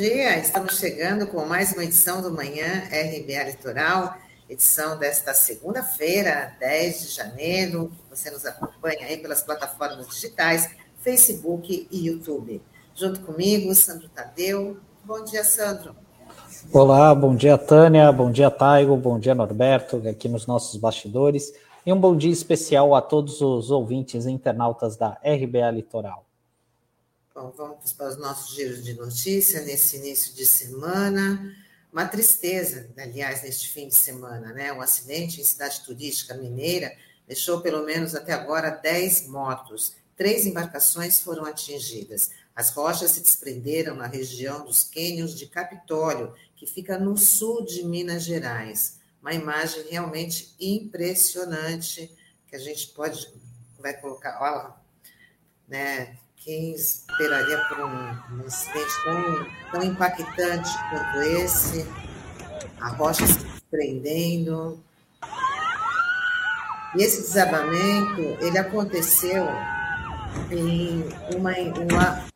dia. Estamos chegando com mais uma edição do Manhã RBA Litoral, edição desta segunda-feira, 10 de janeiro. Você nos acompanha aí pelas plataformas digitais, Facebook e YouTube. Junto comigo, Sandro Tadeu. Bom dia, Sandro. Olá, bom dia, Tânia. Bom dia, Taigo. Bom dia, Norberto, aqui nos nossos bastidores. E um bom dia especial a todos os ouvintes e internautas da RBA Litoral. Bom, vamos para os nossos giros de notícia nesse início de semana. Uma tristeza, aliás, neste fim de semana, né? Um acidente em cidade turística mineira deixou pelo menos até agora 10 mortos. Três embarcações foram atingidas. As rochas se desprenderam na região dos cânions de Capitólio, que fica no sul de Minas Gerais. Uma imagem realmente impressionante que a gente pode vai colocar, olha, né? Quem esperaria por um, um tão, tão impactante quanto esse? A rocha se prendendo. E esse desabamento, ele aconteceu em uma, uma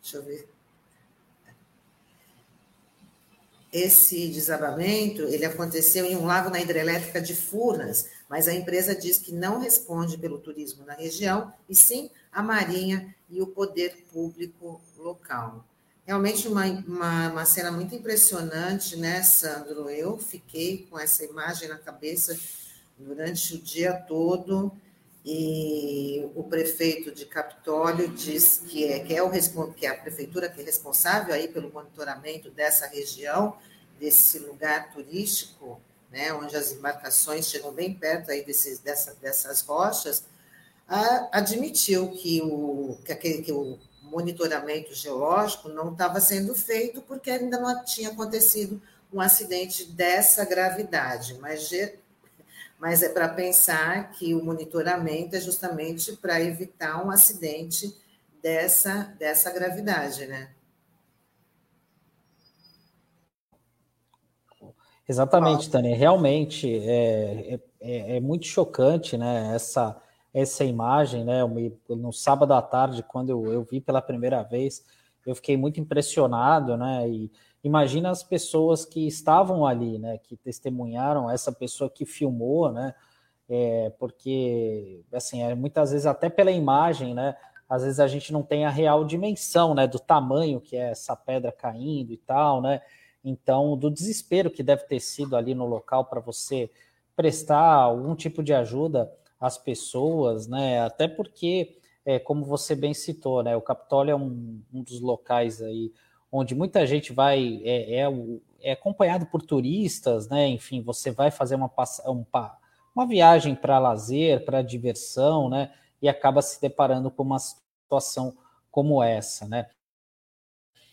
deixa eu ver. Esse desabamento, ele aconteceu em um lago na hidrelétrica de Furnas, mas a empresa diz que não responde pelo turismo na região, e sim a Marinha e o poder público local. Realmente uma, uma, uma, cena muito impressionante, né, Sandro? Eu fiquei com essa imagem na cabeça durante o dia todo e o prefeito de Capitólio diz que é, que é, o, que é a prefeitura que é responsável aí pelo monitoramento dessa região, desse lugar turístico, né, onde as embarcações chegam bem perto aí desses, dessa, dessas rochas, admitiu que o, que, aquele, que o monitoramento geológico não estava sendo feito porque ainda não tinha acontecido um acidente dessa gravidade, mas, mas é para pensar que o monitoramento é justamente para evitar um acidente dessa, dessa gravidade, né? Exatamente, Tânia. Realmente é, é, é, é muito chocante, né? Essa, essa imagem, né? no sábado à tarde, quando eu, eu vi pela primeira vez, eu fiquei muito impressionado, né? E imagina as pessoas que estavam ali, né? Que testemunharam, essa pessoa que filmou, né? É, porque, assim, é, muitas vezes até pela imagem, né? Às vezes a gente não tem a real dimensão, né? Do tamanho que é essa pedra caindo e tal, né? Então, do desespero que deve ter sido ali no local para você prestar algum tipo de ajuda as pessoas, né? Até porque, é, como você bem citou, né? O Capitólio é um, um dos locais aí onde muita gente vai é, é, é, acompanhado por turistas, né? Enfim, você vai fazer uma uma, uma viagem para lazer, para diversão, né? E acaba se deparando com uma situação como essa, né?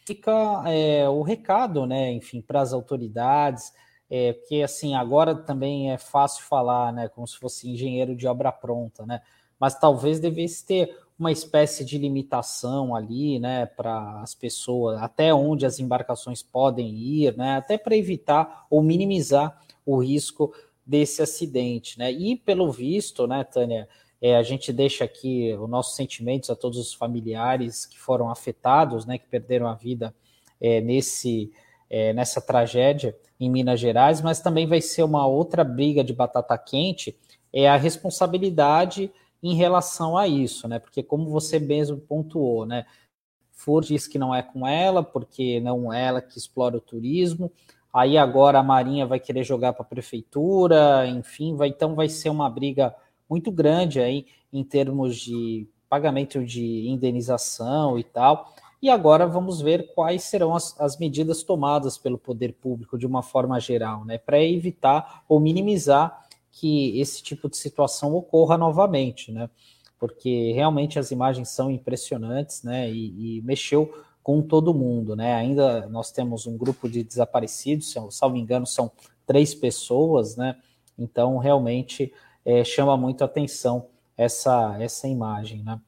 Fica é, o recado, né? Enfim, para as autoridades é, porque assim, agora também é fácil falar, né, como se fosse engenheiro de obra pronta, né, mas talvez devesse ter uma espécie de limitação ali, né, para as pessoas, até onde as embarcações podem ir, né, até para evitar ou minimizar o risco desse acidente, né, e pelo visto, né, Tânia, é, a gente deixa aqui os nossos sentimentos a todos os familiares que foram afetados, né, que perderam a vida é, nesse é, nessa tragédia em Minas Gerais, mas também vai ser uma outra briga de batata quente, é a responsabilidade em relação a isso, né? Porque como você mesmo pontuou, né? Ford diz que não é com ela, porque não é ela que explora o turismo. Aí agora a Marinha vai querer jogar para a prefeitura, enfim, vai, então vai ser uma briga muito grande aí em termos de pagamento de indenização e tal. E agora vamos ver quais serão as, as medidas tomadas pelo poder público de uma forma geral, né, para evitar ou minimizar que esse tipo de situação ocorra novamente, né? Porque realmente as imagens são impressionantes, né? E, e mexeu com todo mundo, né? Ainda nós temos um grupo de desaparecidos, se salvo engano, são três pessoas, né? Então realmente é, chama muito atenção essa essa imagem, né?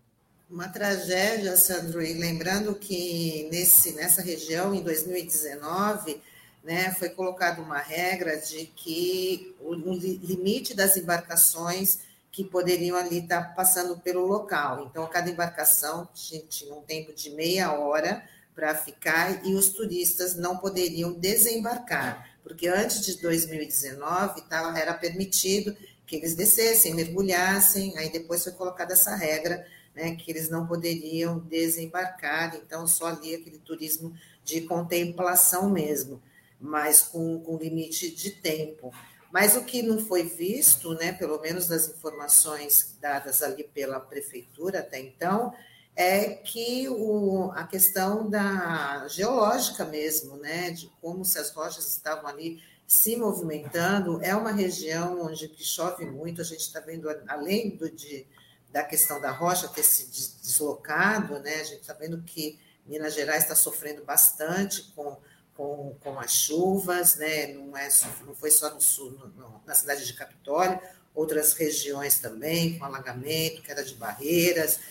Uma tragédia, Sandro, e lembrando que nesse, nessa região, em 2019, né, foi colocada uma regra de que o, o limite das embarcações que poderiam ali estar passando pelo local. Então, cada embarcação tinha um tempo de meia hora para ficar e os turistas não poderiam desembarcar, porque antes de 2019 tá, era permitido que eles descessem, mergulhassem, aí depois foi colocada essa regra, né, que eles não poderiam desembarcar, então só ali aquele turismo de contemplação mesmo, mas com, com limite de tempo. Mas o que não foi visto, né, pelo menos das informações dadas ali pela prefeitura até então, é que o, a questão da geológica mesmo, né, de como se as rochas estavam ali se movimentando, é uma região onde chove muito, a gente está vendo, além do, de, da questão da rocha ter se deslocado, né, a gente está vendo que Minas Gerais está sofrendo bastante com, com, com as chuvas, né, não, é, não foi só no sul, no, na cidade de Capitólio, outras regiões também, com alagamento, queda de barreiras,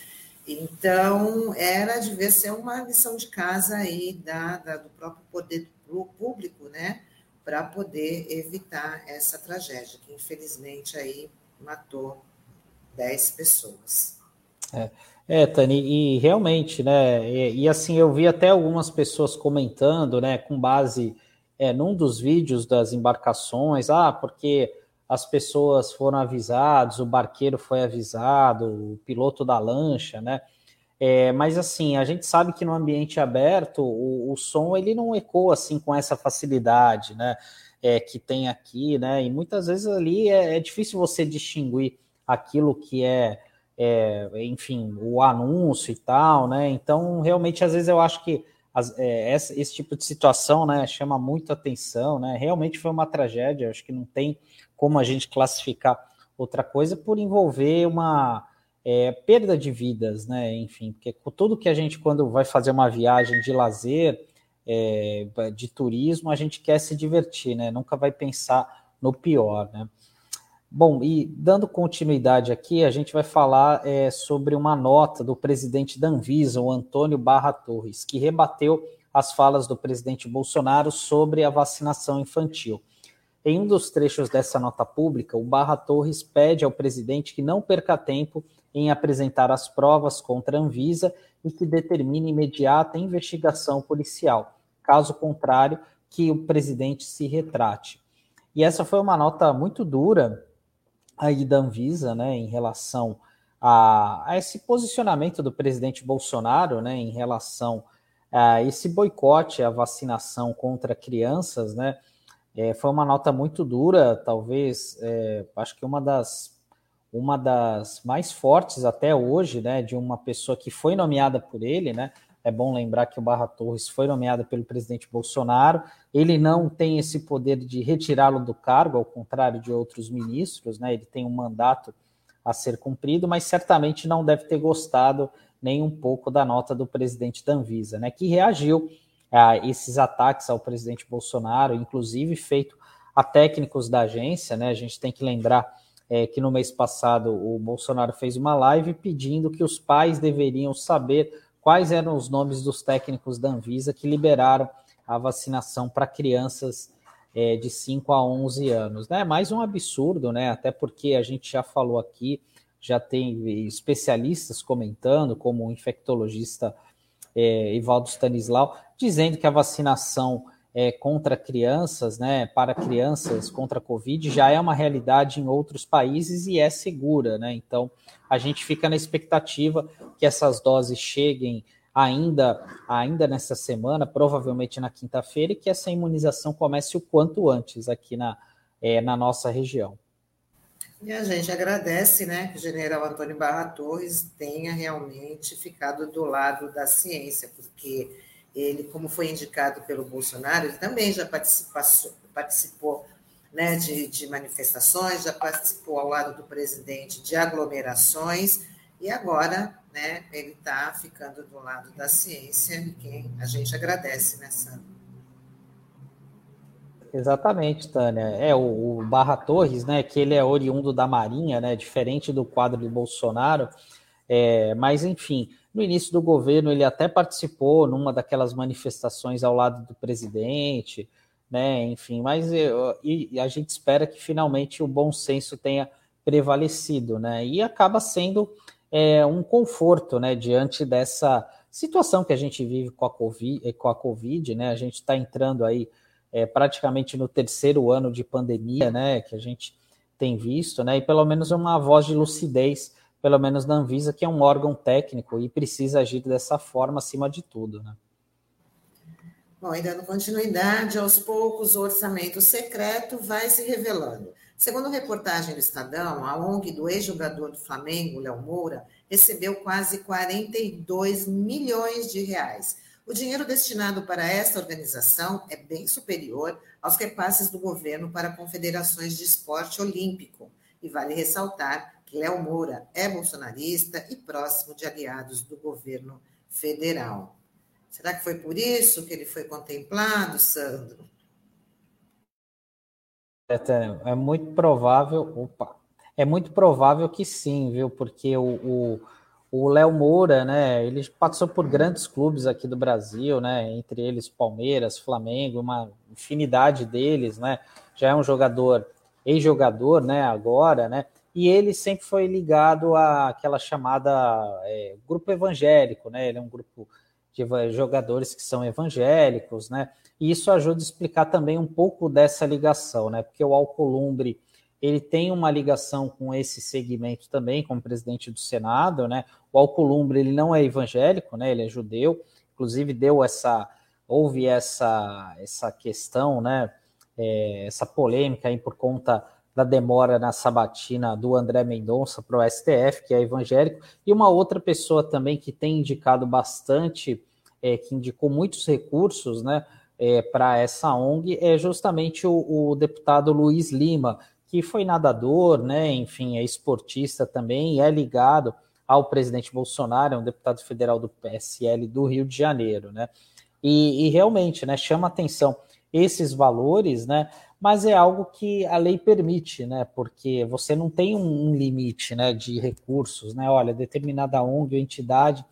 então, era devia ser uma lição de casa aí da, da do próprio poder público, né, para poder evitar essa tragédia, que infelizmente aí matou 10 pessoas. É, é Tani, e realmente, né, e, e, assim, eu vi até algumas pessoas comentando, né, com base é, num dos vídeos das embarcações, ah, porque as pessoas foram avisadas, o barqueiro foi avisado, o piloto da lancha, né? É, mas assim, a gente sabe que no ambiente aberto o, o som ele não ecoa assim com essa facilidade, né? É, que tem aqui, né? E muitas vezes ali é, é difícil você distinguir aquilo que é, é, enfim, o anúncio e tal, né? Então, realmente, às vezes eu acho que as, é, esse, esse, tipo de situação, né, chama muito atenção, né? Realmente foi uma tragédia, acho que não tem como a gente classificar outra coisa por envolver uma é, perda de vidas, né? Enfim, porque tudo que a gente, quando vai fazer uma viagem de lazer, é, de turismo, a gente quer se divertir, né? Nunca vai pensar no pior, né? Bom, e dando continuidade aqui, a gente vai falar é, sobre uma nota do presidente da Anvisa, o Antônio Barra Torres, que rebateu as falas do presidente Bolsonaro sobre a vacinação infantil. Em um dos trechos dessa nota pública, o Barra Torres pede ao presidente que não perca tempo em apresentar as provas contra a Anvisa e que determine imediata investigação policial. Caso contrário, que o presidente se retrate. E essa foi uma nota muito dura aí da Anvisa, né, em relação a, a esse posicionamento do presidente Bolsonaro, né, em relação a esse boicote à vacinação contra crianças, né, é, foi uma nota muito dura, talvez, é, acho que uma das, uma das mais fortes até hoje, né, de uma pessoa que foi nomeada por ele, né, é bom lembrar que o Barra Torres foi nomeado pelo presidente Bolsonaro. Ele não tem esse poder de retirá-lo do cargo, ao contrário de outros ministros, né? Ele tem um mandato a ser cumprido, mas certamente não deve ter gostado nem um pouco da nota do presidente da Anvisa, né? Que reagiu a esses ataques ao presidente Bolsonaro, inclusive feito a técnicos da agência, né? A gente tem que lembrar é, que no mês passado o Bolsonaro fez uma live pedindo que os pais deveriam saber quais eram os nomes dos técnicos da Anvisa que liberaram a vacinação para crianças é, de 5 a 11 anos. Né? Mais um absurdo, né? até porque a gente já falou aqui, já tem especialistas comentando, como o infectologista é, Ivaldo Stanislau, dizendo que a vacinação é, contra crianças, né, para crianças contra a Covid, já é uma realidade em outros países e é segura, né? Então a gente fica na expectativa que essas doses cheguem ainda, ainda nessa semana, provavelmente na quinta-feira, e que essa imunização comece o quanto antes aqui na, é, na nossa região. E a gente agradece né, que o general Antônio Barra Torres tenha realmente ficado do lado da ciência, porque ele, como foi indicado pelo Bolsonaro, ele também já participou, né, de, de manifestações, já participou ao lado do presidente de aglomerações, e agora né, ele está ficando do lado da ciência, e quem a gente agradece nessa né, Exatamente, Tânia. É o, o, Barra Torres, né? Que ele é oriundo da Marinha, né? Diferente do quadro de Bolsonaro. É, mas enfim, no início do governo ele até participou numa daquelas manifestações ao lado do presidente, né? Enfim, mas eu, e, a gente espera que finalmente o bom senso tenha prevalecido, né? E acaba sendo é, um conforto, né? Diante dessa situação que a gente vive com a Covid, com a COVID né? A gente está entrando aí é, praticamente no terceiro ano de pandemia, né? Que a gente tem visto, né? E pelo menos uma voz de lucidez, pelo menos na Anvisa, que é um órgão técnico e precisa agir dessa forma acima de tudo, né? Bom, ainda dando continuidade, aos poucos o orçamento secreto vai se revelando. Segundo reportagem do Estadão, a ONG do ex-jogador do Flamengo, Léo Moura, recebeu quase 42 milhões de reais. O dinheiro destinado para esta organização é bem superior aos repasses do governo para confederações de esporte olímpico. E vale ressaltar Léo Moura é bolsonarista e próximo de aliados do governo federal. Será que foi por isso que ele foi contemplado, Sandro? É, é muito provável. Opa! É muito provável que sim, viu? Porque o o Léo Moura, né? Ele passou por grandes clubes aqui do Brasil, né? Entre eles Palmeiras, Flamengo, uma infinidade deles, né? Já é um jogador, ex-jogador, né? Agora, né? E ele sempre foi ligado àquela chamada é, grupo evangélico, né? Ele é um grupo de jogadores que são evangélicos, né? E isso ajuda a explicar também um pouco dessa ligação, né? Porque o Alcolumbre ele tem uma ligação com esse segmento também, como presidente do Senado, né? O Alcolumbre, ele não é evangélico, né? Ele é judeu, inclusive deu essa, houve essa, essa questão, né? É, essa polêmica aí por conta da demora na sabatina do André Mendonça para o STF, que é evangélico, e uma outra pessoa também que tem indicado bastante, é, que indicou muitos recursos, né? É, para essa ONG é justamente o, o deputado Luiz Lima, que foi nadador, né, enfim, é esportista também é ligado ao presidente Bolsonaro, é um deputado federal do PSL do Rio de Janeiro, né? E, e realmente, né, chama atenção esses valores, né? Mas é algo que a lei permite, né? Porque você não tem um, limite, né, de recursos, né? Olha, determinada ONG ou entidade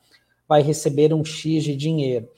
vai receber um X de dinheiro.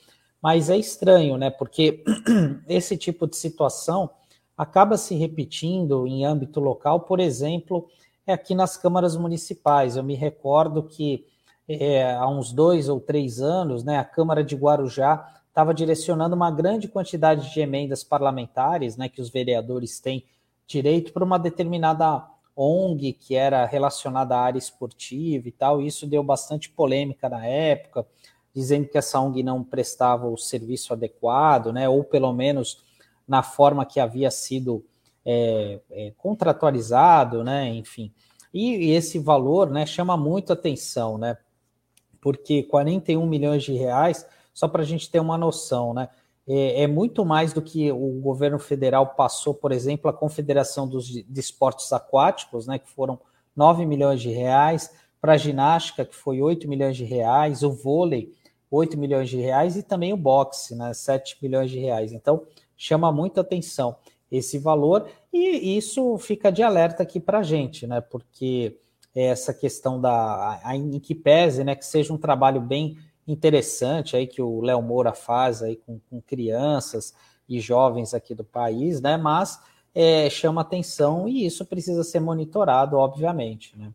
Mas é estranho, né? Porque esse tipo de situação acaba se repetindo em âmbito local, por exemplo, é aqui nas câmaras municipais. Eu me recordo que é, há uns dois ou três anos, né, a Câmara de Guarujá estava direcionando uma grande quantidade de emendas parlamentares, né, que os vereadores têm direito para uma determinada ONG que era relacionada à área esportiva e tal. E isso deu bastante polêmica na época, dizendo que essa ONG não prestava o serviço adequado, né, ou pelo menos na forma que havia sido é, é, contratualizado, né? Enfim. E, e, esse valor né, chama muito atenção, né? Porque 41 milhões de reais, só para a gente ter uma noção, né? É, é, muito mais do que o governo federal passou, por exemplo, a Confederação dos de Esportes Aquáticos, né? Que foram 9 milhões de reais, para a ginástica, que foi 8 milhões de reais, o vôlei, 8 milhões de reais, e também o boxe, né? 7 milhões de reais. Então, chama muito atenção esse valor e isso fica de alerta aqui para a gente, né? Porque essa questão da em que pese, né, que seja um trabalho bem interessante aí que o Léo Moura faz aí com, com, crianças e jovens aqui do país, né? Mas é, chama atenção e isso precisa ser monitorado, obviamente, né?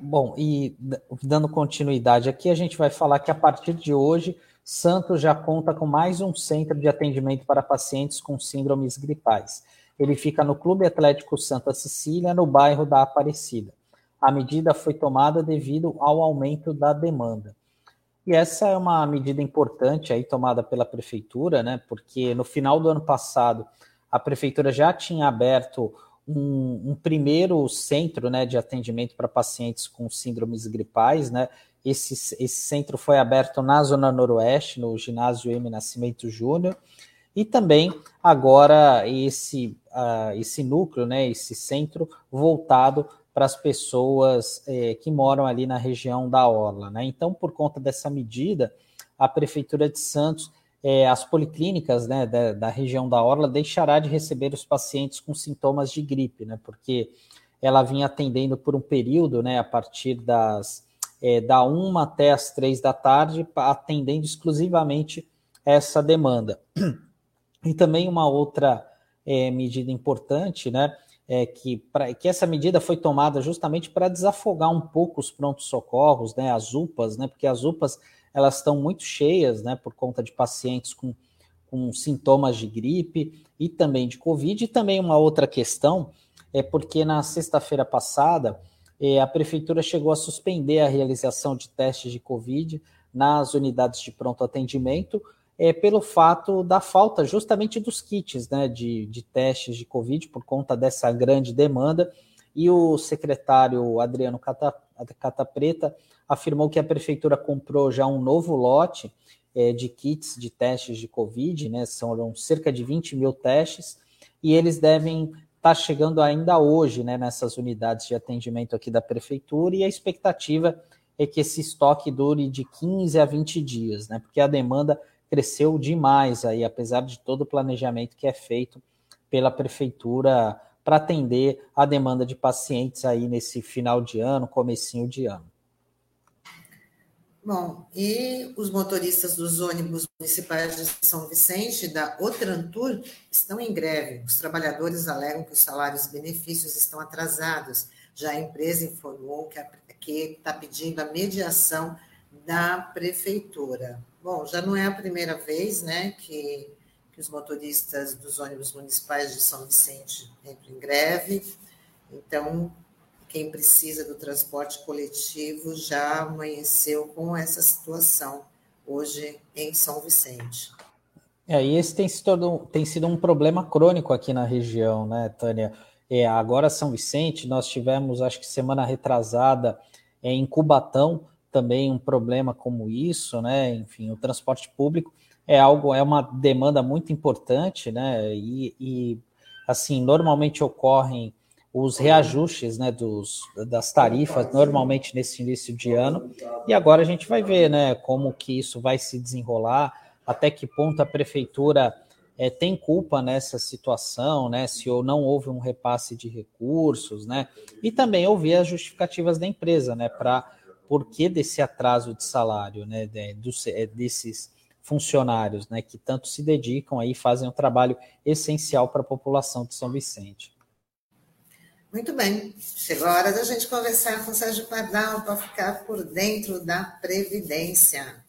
Bom, e dando continuidade aqui, a gente vai falar que a partir de hoje Santos já conta com mais um centro de atendimento para pacientes com síndromes gripais. Ele fica no Clube Atlético Santa Cecília, no bairro da Aparecida. A medida foi tomada devido ao aumento da demanda. E essa é uma medida importante aí tomada pela prefeitura, né? Porque no final do ano passado a prefeitura já tinha aberto um, um primeiro centro, né, de atendimento para pacientes com síndromes gripais, né? Esse, esse centro foi aberto na Zona Noroeste, no ginásio M. Nascimento Júnior, e também agora esse, uh, esse núcleo, né, esse centro voltado para as pessoas eh, que moram ali na região da Orla. Né? Então, por conta dessa medida, a Prefeitura de Santos, eh, as policlínicas né, da, da, região da Orla, deixará de receber os pacientes com sintomas de gripe, né, porque ela vinha atendendo por um período, né, a partir das é, da uma até as três da tarde, atendendo exclusivamente essa demanda. E também uma outra é, medida importante, né, é, que, pra, que essa medida foi tomada justamente para desafogar um pouco os prontos-socorros, né, as UPAs, né, porque as UPAs elas estão muito cheias né, por conta de pacientes com, com sintomas de gripe e também de Covid. E também uma outra questão é porque na sexta-feira passada é, a prefeitura chegou a suspender a realização de testes de Covid nas unidades de pronto atendimento é, pelo fato da falta justamente dos kits né, de, de testes de Covid, por conta dessa grande demanda. E o secretário Adriano Cata, Cata Preta afirmou que a prefeitura comprou já um novo lote é, de kits de testes de Covid, né, são cerca de 20 mil testes, e eles devem estar tá chegando ainda hoje né, nessas unidades de atendimento aqui da prefeitura, e a expectativa é que esse estoque dure de 15 a 20 dias, né, porque a demanda cresceu demais aí, apesar de todo o planejamento que é feito pela prefeitura para atender a demanda de pacientes aí nesse final de ano, comecinho de ano. Bom, e os motoristas dos ônibus municipais de São Vicente, da Otrantur, estão em greve. Os trabalhadores alegam que os salários e benefícios estão atrasados. Já a empresa informou que está pedindo a mediação da prefeitura. Bom, já não é a primeira vez né, que, que os motoristas dos ônibus municipais de São Vicente entram em greve, então quem precisa do transporte coletivo já amanheceu com essa situação hoje em São Vicente. É, e esse tem sido, tem sido um problema crônico aqui na região, né, Tânia? É, agora São Vicente, nós tivemos, acho que semana retrasada, é, em Cubatão, também um problema como isso, né? Enfim, o transporte público é algo, é uma demanda muito importante, né? E, e assim, normalmente ocorrem os reajustes né, dos, das tarifas, normalmente nesse início de ano, e agora a gente vai ver né, como que isso vai se desenrolar, até que ponto a prefeitura é, tem culpa nessa situação, né, se ou não houve um repasse de recursos, né, e também ouvir as justificativas da empresa, né, para porquê desse atraso de salário, né, de, é, desses funcionários, né, que tanto se dedicam aí, fazem um trabalho essencial para a população de São Vicente. Muito bem, chegou a hora da gente conversar com o Sérgio Pardal para ficar por dentro da Previdência.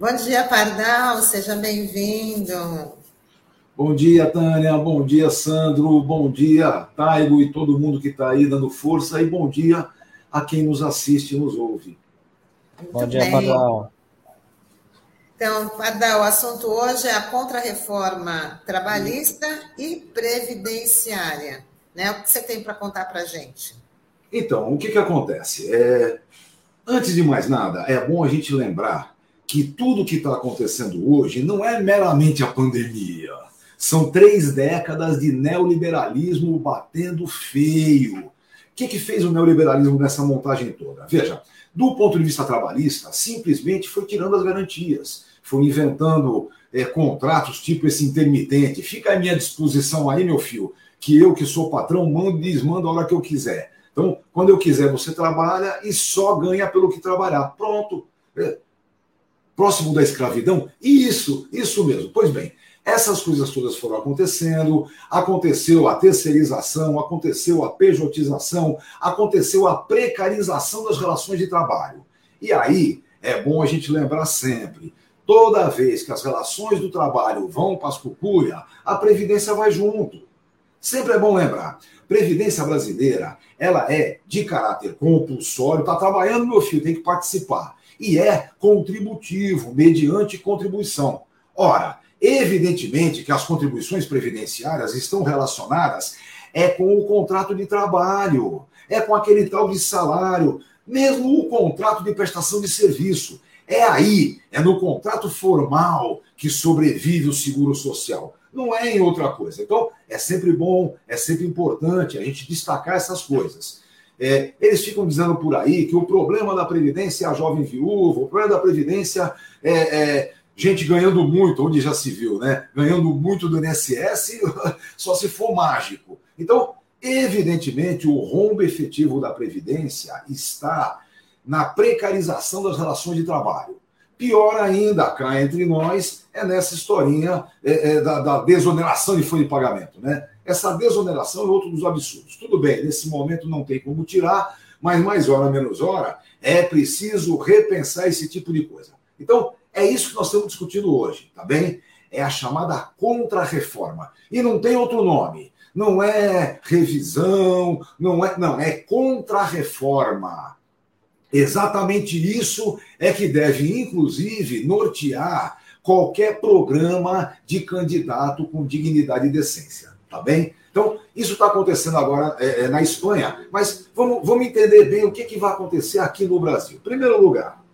Bom dia, Pardal, seja bem-vindo. Bom dia, Tânia, bom dia, Sandro, bom dia, Taigo e todo mundo que está aí dando força, e bom dia a quem nos assiste e nos ouve. Muito bom dia, bem. Pardal. Então, Pardal, o assunto hoje é a contrarreforma trabalhista e previdenciária. Né? O que você tem para contar para a gente? Então, o que, que acontece? É, antes de mais nada, é bom a gente lembrar que tudo que está acontecendo hoje não é meramente a pandemia. São três décadas de neoliberalismo batendo feio. O que, que fez o neoliberalismo nessa montagem toda? Veja, do ponto de vista trabalhista, simplesmente foi tirando as garantias, foi inventando é, contratos tipo esse intermitente. Fica à minha disposição aí, meu filho, que eu, que sou patrão, mando e desmando a hora que eu quiser. Então, quando eu quiser, você trabalha e só ganha pelo que trabalhar. Pronto. Próximo da escravidão? Isso, isso mesmo. Pois bem, essas coisas todas foram acontecendo, aconteceu a terceirização, aconteceu a pejotização, aconteceu a precarização das relações de trabalho. E aí é bom a gente lembrar sempre: toda vez que as relações do trabalho vão para as cucuia, a Previdência vai junto. Sempre é bom lembrar. Previdência brasileira, ela é de caráter compulsório, está trabalhando, meu filho, tem que participar e é contributivo, mediante contribuição. Ora, evidentemente que as contribuições previdenciárias estão relacionadas é com o contrato de trabalho, é com aquele tal de salário, mesmo o contrato de prestação de serviço. É aí, é no contrato formal que sobrevive o seguro social. Não é em outra coisa. Então, é sempre bom, é sempre importante a gente destacar essas coisas. É, eles ficam dizendo por aí que o problema da Previdência é a jovem viúva, o problema da Previdência é, é gente ganhando muito, onde já se viu, né? Ganhando muito do INSS, só se for mágico. Então, evidentemente, o rombo efetivo da Previdência está na precarização das relações de trabalho. Pior ainda, cá entre nós, é nessa historinha é, é, da, da, desoneração de folha de pagamento. Né? Essa desoneração é outro dos absurdos. Tudo bem, nesse momento não tem como tirar, mas mais hora, menos hora, é preciso repensar esse tipo de coisa. Então, é isso que nós estamos discutindo hoje, tá bem? É a chamada contra-reforma. E não tem outro nome. Não é revisão, não é. Não, é contra-reforma. Exatamente isso é que deve, inclusive, nortear qualquer programa de candidato com dignidade e decência, tá bem? Então, isso está acontecendo agora é, é, na Espanha, mas vamos, vamos entender bem o que, que vai acontecer aqui no Brasil. Em primeiro lugar,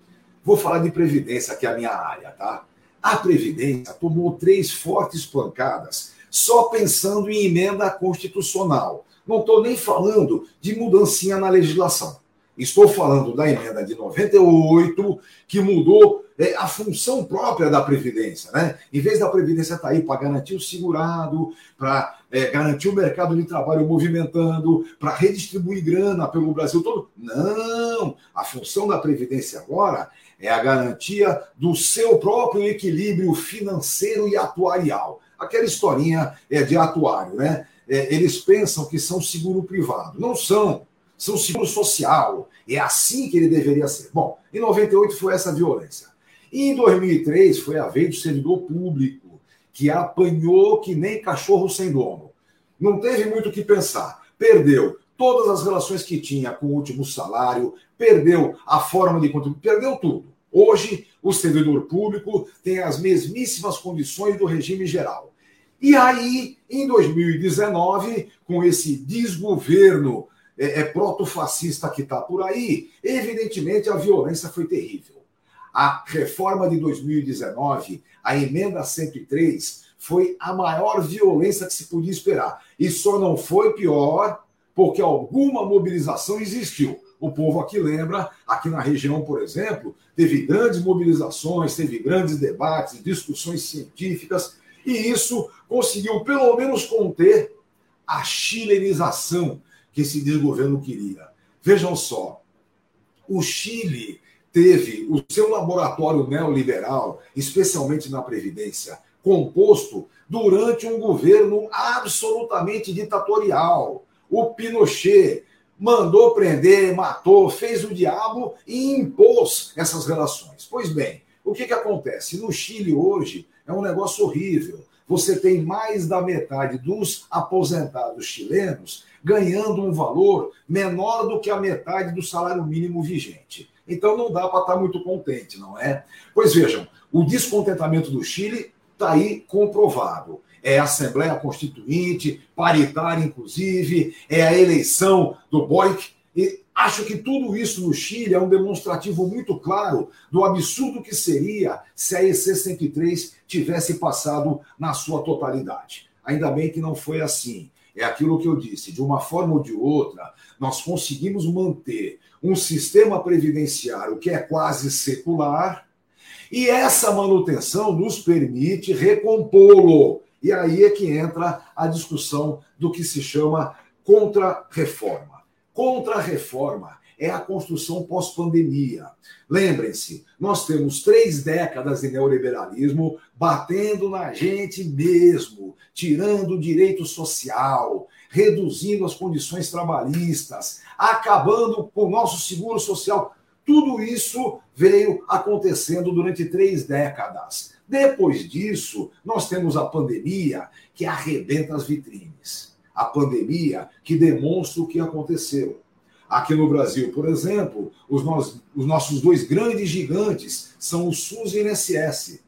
vou falar de Previdência, que é a minha área, tá? A Previdência tomou três fortes pancadas só pensando em emenda constitucional. Não estou nem falando de mudancinha na legislação. Estou falando da emenda de 98, que mudou a função própria da Previdência. Né? Em vez da Previdência estar tá aí para garantir o segurado, para é, garantir o mercado de trabalho movimentando, para redistribuir grana pelo Brasil todo. Não! A função da Previdência agora é a garantia do seu próprio equilíbrio financeiro e atuarial. Aquela historinha é de atuário, né? É, eles pensam que são seguro privado. Não são seu seguro social. É assim que ele deveria ser. Bom, em 98 foi essa violência. E em 2003 foi a vez do servidor público, que apanhou que nem cachorro sem dono. Não teve muito o que pensar. Perdeu todas as relações que tinha com o último salário, perdeu a forma de contribuir, perdeu tudo. Hoje, o servidor público tem as mesmíssimas condições do regime geral. E aí, em 2019, com esse desgoverno é, é proto-fascista que está por aí, evidentemente a violência foi terrível. A reforma de 2019, a emenda 103, foi a maior violência que se podia esperar. E só não foi pior porque alguma mobilização existiu. O povo aqui lembra, aqui na região, por exemplo, teve grandes mobilizações, teve grandes debates, discussões científicas, e isso conseguiu pelo menos conter a chilenização que esse desgoverno queria. Vejam só, o Chile teve o seu laboratório neoliberal, especialmente na Previdência, composto durante um governo absolutamente ditatorial. O Pinochet mandou prender, matou, fez o diabo e impôs essas relações. Pois bem, o que, que acontece? No Chile hoje é um negócio horrível. Você tem mais da metade dos aposentados chilenos ganhando um valor menor do que a metade do salário mínimo vigente. Então não dá para estar tá muito contente, não é? Pois vejam, o descontentamento do Chile está aí comprovado. É a Assembleia Constituinte, paritária, inclusive, é a eleição do Boic. E acho que tudo isso no Chile é um demonstrativo muito claro do absurdo que seria se a EC 103 tivesse passado na sua totalidade. Ainda bem que não foi assim. É aquilo que eu disse, de uma forma ou de outra, nós conseguimos manter um sistema previdenciário que é quase secular, e essa manutenção nos permite recompô-lo. E aí é que entra a discussão do que se chama contra-reforma. Contra-reforma é a construção pós-pandemia. Lembrem-se, nós temos três décadas de neoliberalismo batendo na gente mesmo, tirando o direito social, reduzindo as condições trabalhistas, acabando com o nosso seguro social. Tudo isso veio acontecendo durante três décadas. Depois disso, nós temos a pandemia que arrebenta as vitrines. A pandemia que demonstra o que aconteceu Aqui no Brasil, por exemplo, os, os nossos dois grandes gigantes são o SUS e o INSS.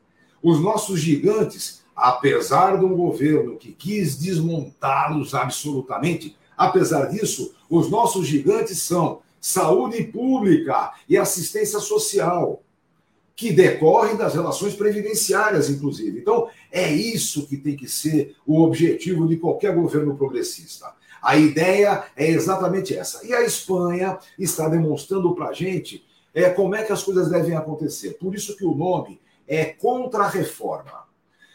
Os nossos gigantes, apesar de um governo que quis desmontá-los absolutamente, apesar disso, os nossos gigantes são saúde pública e assistência social, que decorrem das relações previdenciárias, inclusive. Então, é isso que tem que ser o objetivo de qualquer governo progressista a ideia é exatamente essa. E a Espanha está demonstrando para a gente é, como é que as coisas devem acontecer. Por isso que o nome é contra a reforma.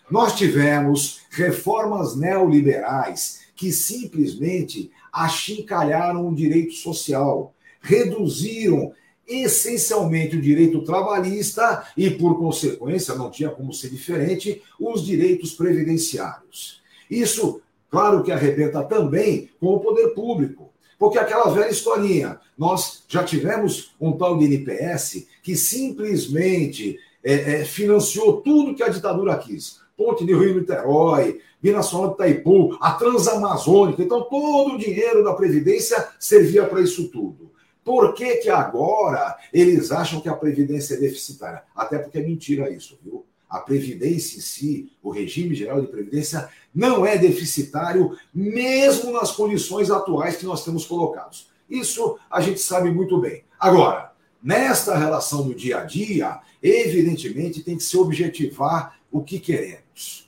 Nós tivemos reformas neoliberais que simplesmente achincalharam o direito social, reduziram essencialmente o direito trabalhista e, por consequência, não tinha como ser diferente, os direitos previdenciários. Isso, claro que arrebenta também com o poder público. Porque aquela velha historinha, nós já tivemos um tal de NPS que simplesmente é, é, financiou tudo que a ditadura quis. Ponte de Rio-Niterói, Binacional de Itaipu, a Transamazônica. Então, todo o dinheiro da Previdência servia para isso tudo. Por que, que agora eles acham que a Previdência é deficitária? Até porque é mentira isso, viu? A Previdência em si, o regime geral de Previdência, não é deficitário, mesmo nas condições atuais que nós temos colocados. Isso a gente sabe muito bem. Agora, nesta relação do dia a dia, evidentemente tem que se objetivar o que queremos.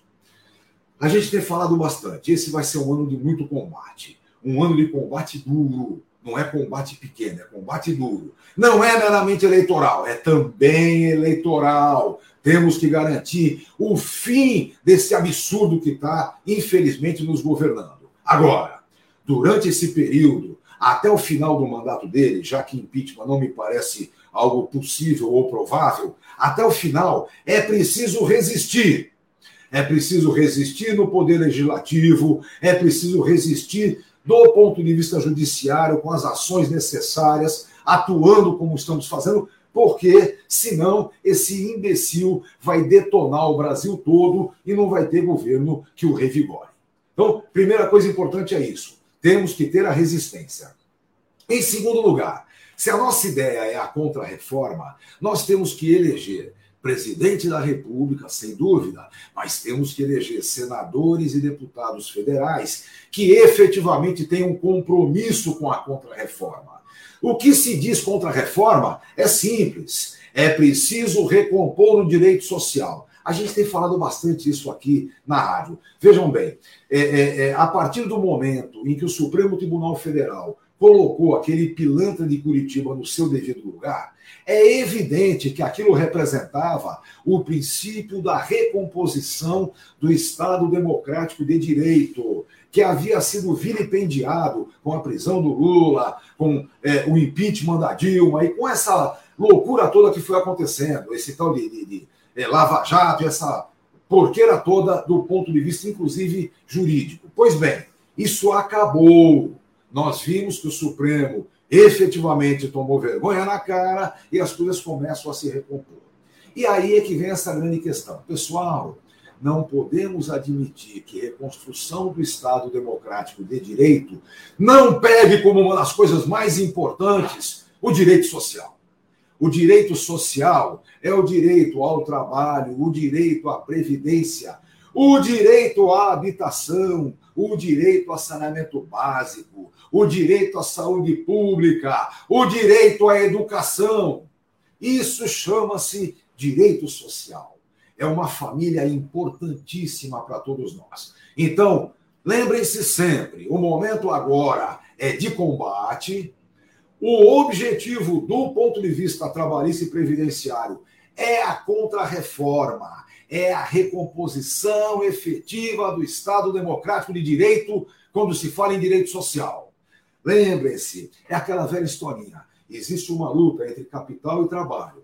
A gente tem falado bastante, esse vai ser um ano de muito combate, um ano de combate duro, não é combate pequeno, é combate duro. Não é meramente eleitoral, é também eleitoral. Temos que garantir o fim desse absurdo que está, infelizmente, nos governando. Agora, durante esse período, até o final do mandato dele, já que impeachment não me parece algo possível ou provável, até o final é preciso resistir. É preciso resistir no poder legislativo, é preciso resistir do ponto de vista judiciário, com as ações necessárias, atuando como estamos fazendo, porque senão esse imbecil vai detonar o Brasil todo e não vai ter governo que o revigore. Então, primeira coisa importante é isso: temos que ter a resistência. Em segundo lugar, se a nossa ideia é a contra-reforma, nós temos que eleger presidente da República, sem dúvida, mas temos que eleger senadores e deputados federais que efetivamente tenham compromisso com a contrarreforma. O que se diz contra a reforma é simples: é preciso recompor o direito social. A gente tem falado bastante isso aqui na rádio. Vejam bem, é, é, é, a partir do momento em que o Supremo Tribunal Federal colocou aquele pilantra de Curitiba no seu devido lugar, é evidente que aquilo representava o princípio da recomposição do Estado democrático de direito, que havia sido vilipendiado com a prisão do Lula, com é, o impeachment da Dilma e com essa loucura toda que foi acontecendo, esse tal de, de, de é, Lava Jato, essa porqueira toda do ponto de vista, inclusive, jurídico. Pois bem, isso acabou. Nós vimos que o Supremo efetivamente tomou vergonha na cara e as coisas começam a se recompor. E aí é que vem essa grande questão. Pessoal, não podemos admitir que reconstrução do Estado democrático de direito não pegue como uma das coisas mais importantes o direito social. O direito social é o direito ao trabalho, o direito à previdência, o direito à habitação, o direito a saneamento básico, o direito à saúde pública, o direito à educação. Isso chama-se direito social. É uma família importantíssima para todos nós. Então, lembrem-se sempre: o momento agora é de combate. O objetivo, do ponto de vista trabalhista e previdenciário, é a contrarreforma é a recomposição efetiva do Estado Democrático de Direito quando se fala em direito social. Lembrem-se, é aquela velha historinha. Existe uma luta entre capital e trabalho.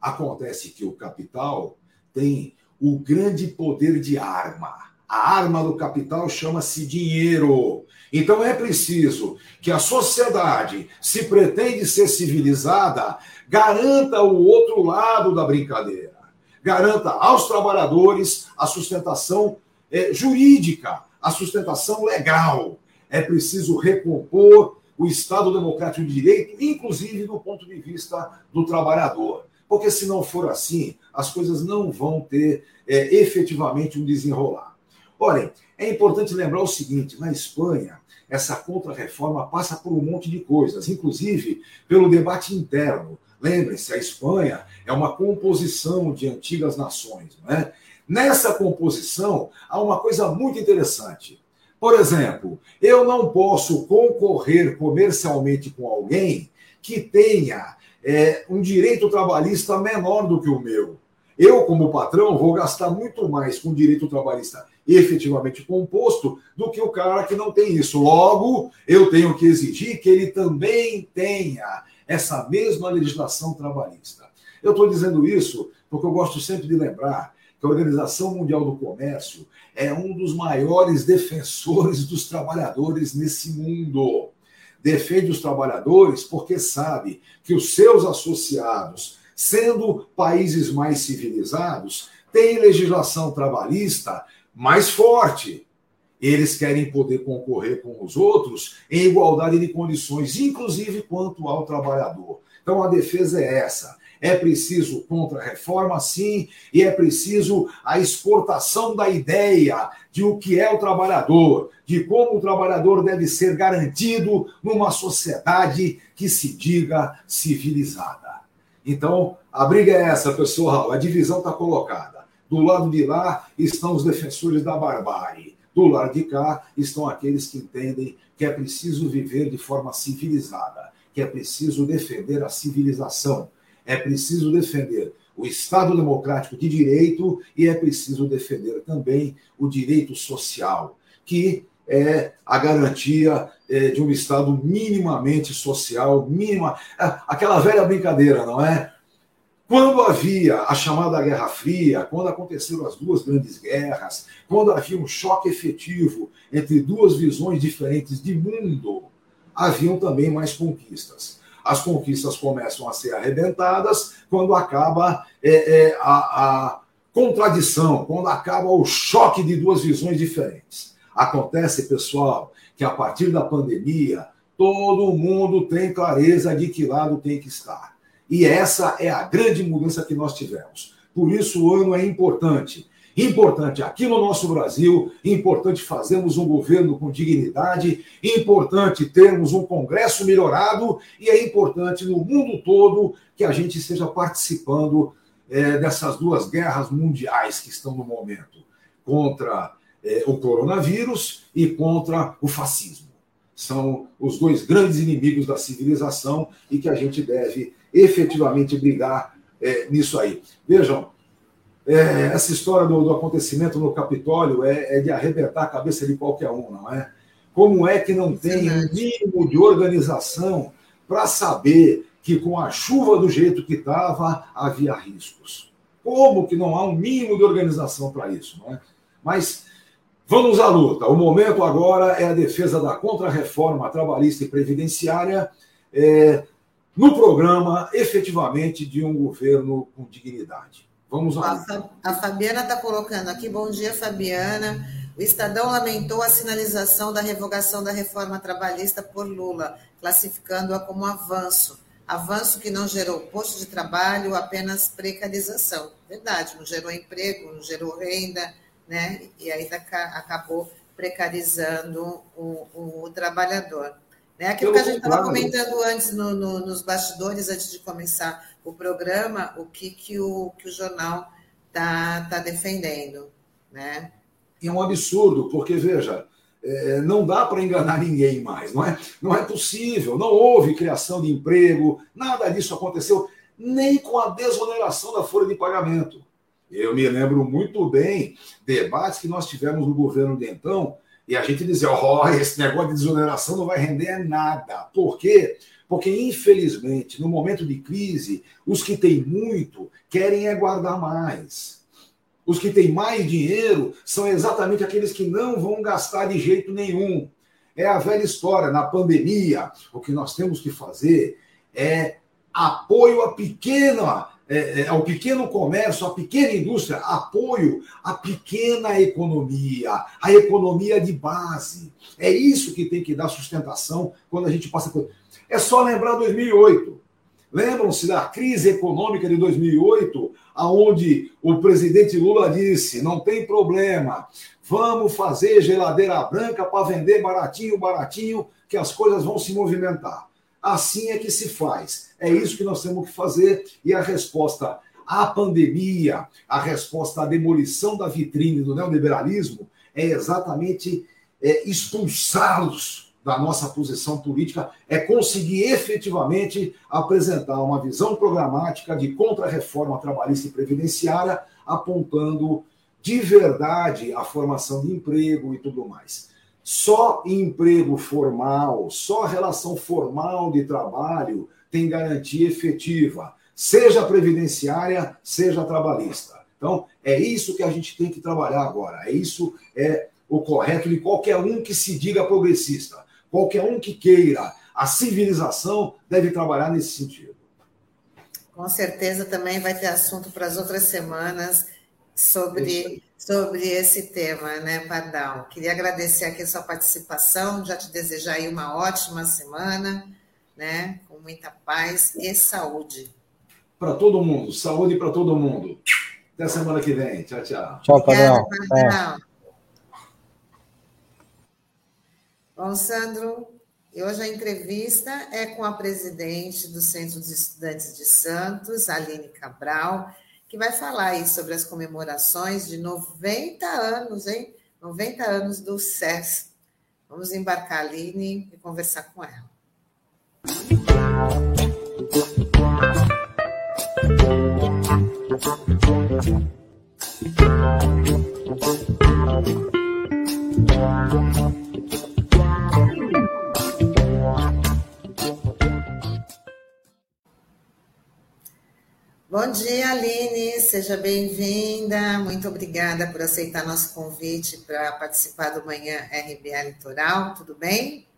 Acontece que o capital tem o grande poder de arma. A arma do capital chama-se dinheiro. Então é preciso que a sociedade, se pretende ser civilizada, garanta o outro lado da brincadeira garanta aos trabalhadores a sustentação é, jurídica, a sustentação legal. É preciso recompor o Estado Democrático de Direito, inclusive do ponto de vista do trabalhador. Porque se não for assim, as coisas não vão ter é, efetivamente um desenrolar. Olhem, é importante lembrar o seguinte: na Espanha, essa contra-reforma passa por um monte de coisas, inclusive pelo debate interno. Lembre-se, a Espanha é uma composição de antigas nações. Não é? Nessa composição, há uma coisa muito interessante. Por exemplo, eu não posso concorrer comercialmente com alguém que tenha é, um direito trabalhista menor do que o meu. eu, como patrão, vou gastar muito mais com direito trabalhista efetivamente composto do que o cara que não tem isso. Logo, eu tenho que exigir que ele também tenha essa mesma legislação trabalhista. Eu estou dizendo isso porque eu gosto sempre de lembrar que a Organização Mundial do Comércio é um dos maiores defensores dos trabalhadores nesse mundo. Defende os trabalhadores porque sabe que os seus associados, sendo países mais civilizados, têm legislação trabalhista mais forte. Eles querem poder concorrer com os outros em igualdade de condições, inclusive quanto ao trabalhador. Então a defesa é essa. É preciso contra-reforma, sim, e é preciso a exportação da ideia de o que é o trabalhador, de como o trabalhador deve ser garantido numa sociedade que se diga civilizada. Então, a briga é essa, pessoal, a divisão está colocada. Do lado de lá estão os defensores da barbárie. Do lado de cá estão aqueles que entendem que é preciso viver de forma civilizada, que é preciso defender a civilização, é preciso defender o Estado democrático de direito e é preciso defender também o direito social, que é a garantia é, de um Estado minimamente social, mínima. Aquela velha brincadeira, não é? Quando havia a chamada Guerra Fria, quando aconteceram as duas grandes guerras, quando havia um choque efetivo entre duas visões diferentes de mundo, haviam também mais conquistas as conquistas começam a ser arrebentadas quando acaba é, é, a, a contradição, quando acaba o choque de duas visões diferentes. Acontece, pessoal, que a partir da pandemia, todo mundo tem clareza de que lado tem que estar. E essa é a grande mudança que nós tivemos. Por isso, o ano é importante. Importante aqui no nosso Brasil, importante fazermos um governo com dignidade, importante termos um Congresso melhorado e é importante no mundo todo que a gente esteja participando é, dessas duas guerras mundiais que estão no momento contra é, o coronavírus e contra o fascismo. São os dois grandes inimigos da civilização e que a gente deve efetivamente brigar é, nisso aí. Vejam, é, essa história do, do, acontecimento no Capitólio é, é, de arrebentar a cabeça de qualquer um, não é? Como é que não tem um mínimo de organização para saber que com a chuva do jeito que estava havia riscos? Como que não há um mínimo de organização para isso, não é? Mas vamos à luta. O momento agora é a defesa da contrarreforma trabalhista e previdenciária é, no programa, efetivamente, de um governo com dignidade. Vamos lá. A Fabiana está colocando aqui. Bom dia, Fabiana. O Estadão lamentou a sinalização da revogação da reforma trabalhista por Lula, classificando-a como avanço. Avanço que não gerou posto de trabalho, apenas precarização. Verdade, não gerou emprego, não gerou renda, né? E ainda acabou precarizando o, o, o trabalhador. Né? Aquilo que a gente estava comentando antes no, no, nos bastidores, antes de começar o programa, o que, que, o, que o jornal está tá defendendo. Né? É um absurdo, porque, veja, é, não dá para enganar ninguém mais, não é? Não é possível, não houve criação de emprego, nada disso aconteceu, nem com a desoneração da folha de pagamento. Eu me lembro muito bem debates que nós tivemos no governo de então, e a gente dizia: ó, oh, esse negócio de desoneração não vai render nada. Por quê? Porque, infelizmente, no momento de crise, os que têm muito querem é guardar mais. Os que têm mais dinheiro são exatamente aqueles que não vão gastar de jeito nenhum. É a velha história. Na pandemia, o que nós temos que fazer é apoio à pequena, é, é, ao pequeno comércio, à pequena indústria, apoio à pequena economia, à economia de base. É isso que tem que dar sustentação quando a gente passa por. É só lembrar 2008. Lembram-se da crise econômica de 2008, aonde o presidente Lula disse: não tem problema, vamos fazer geladeira branca para vender baratinho, baratinho, que as coisas vão se movimentar. Assim é que se faz. É isso que nós temos que fazer. E a resposta à pandemia, a resposta à demolição da vitrine do neoliberalismo é exatamente é, expulsá-los da nossa posição política é conseguir efetivamente apresentar uma visão programática de contra-reforma trabalhista e previdenciária, apontando de verdade a formação de emprego e tudo mais. Só emprego formal, só relação formal de trabalho tem garantia efetiva, seja previdenciária, seja trabalhista. Então, é isso que a gente tem que trabalhar agora. É isso é o correto de qualquer um que se diga progressista. Qualquer um que queira a civilização deve trabalhar nesse sentido. Com certeza também vai ter assunto para as outras semanas sobre, sobre esse tema, né, Pardal? Queria agradecer aqui a sua participação, já te desejar aí uma ótima semana, né, com muita paz e saúde. Para todo mundo, saúde para todo mundo. Até semana que vem. Tchau, tchau. Tchau, Pardal. Pardal. Bom, Sandro, hoje a entrevista é com a presidente do Centro dos Estudantes de Santos, Aline Cabral, que vai falar aí sobre as comemorações de 90 anos, hein? 90 anos do SES. Vamos embarcar, Aline, e conversar com ela. Bom dia, Aline, seja bem-vinda. Muito obrigada por aceitar nosso convite para participar do Manhã RBA Litoral. Tudo bem?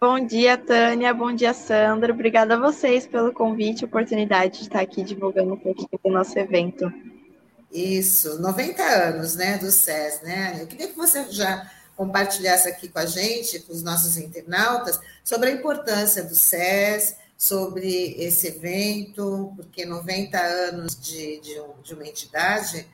Bom dia, Tânia. Bom dia, Sandra. Obrigada a vocês pelo convite e oportunidade de estar aqui divulgando um pouquinho do nosso evento. Isso, 90 anos, né, do SES, né? Eu queria que você já compartilhasse aqui com a gente, com os nossos internautas, sobre a importância do SES, sobre esse evento, porque 90 anos de, de, de uma entidade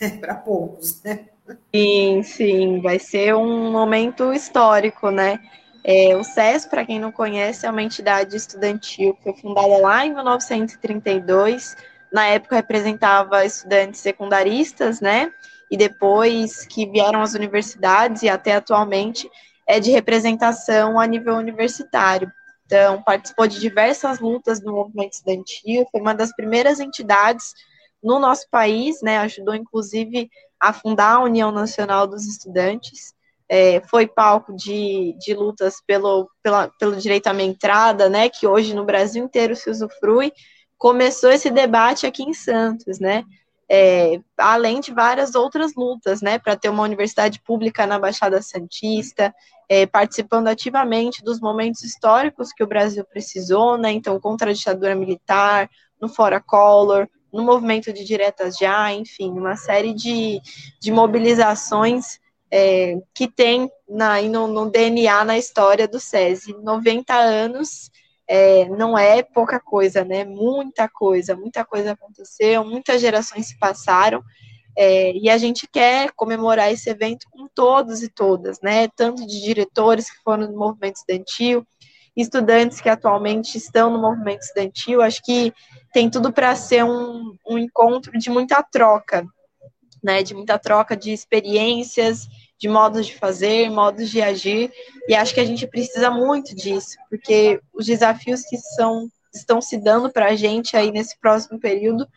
é para poucos, né? Sim, sim, vai ser um momento histórico, né? É, o SES, para quem não conhece, é uma entidade estudantil que foi fundada lá em 1932. Na época representava estudantes secundaristas, né? E depois que vieram as universidades e até atualmente é de representação a nível universitário. Então, participou de diversas lutas do movimento estudantil, foi uma das primeiras entidades no nosso país, né, ajudou inclusive a fundar a União Nacional dos Estudantes, é, foi palco de, de lutas pelo, pela, pelo direito à minha entrada, né, que hoje no Brasil inteiro se usufrui, começou esse debate aqui em Santos, né, é, além de várias outras lutas, né, para ter uma universidade pública na Baixada Santista, é, participando ativamente dos momentos históricos que o Brasil precisou, né, então contra a ditadura militar, no Fora Collor, no movimento de diretas já, enfim, uma série de, de mobilizações é, que tem na, no, no, DNA, na história do SESI. 90 anos é, não é pouca coisa, né? Muita coisa, muita coisa aconteceu, muitas gerações se passaram, é, e a gente quer comemorar esse evento com todos e todas, né? Tanto de diretores que foram no movimento estudantil, estudantes que atualmente estão no movimento estudantil. Acho que tem tudo para ser um, um encontro de muita troca, né? De muita troca de experiências, de modos de fazer, modos de agir, e acho que a gente precisa muito disso, porque os desafios que são, estão se dando para a gente aí nesse próximo período,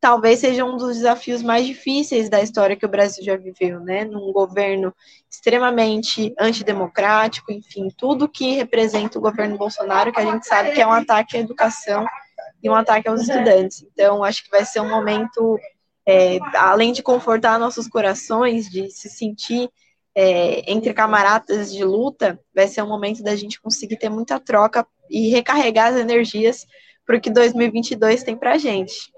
talvez seja um dos desafios mais difíceis da história que o Brasil já viveu, né? Num governo extremamente antidemocrático, enfim, tudo que representa o governo Bolsonaro, que a gente sabe que é um ataque à educação e um ataque aos estudantes. Então, acho que vai ser um momento é, além de confortar nossos corações, de se sentir é, entre camaradas de luta, vai ser um momento da gente conseguir ter muita troca e recarregar as energias para o que 2022 tem para a gente.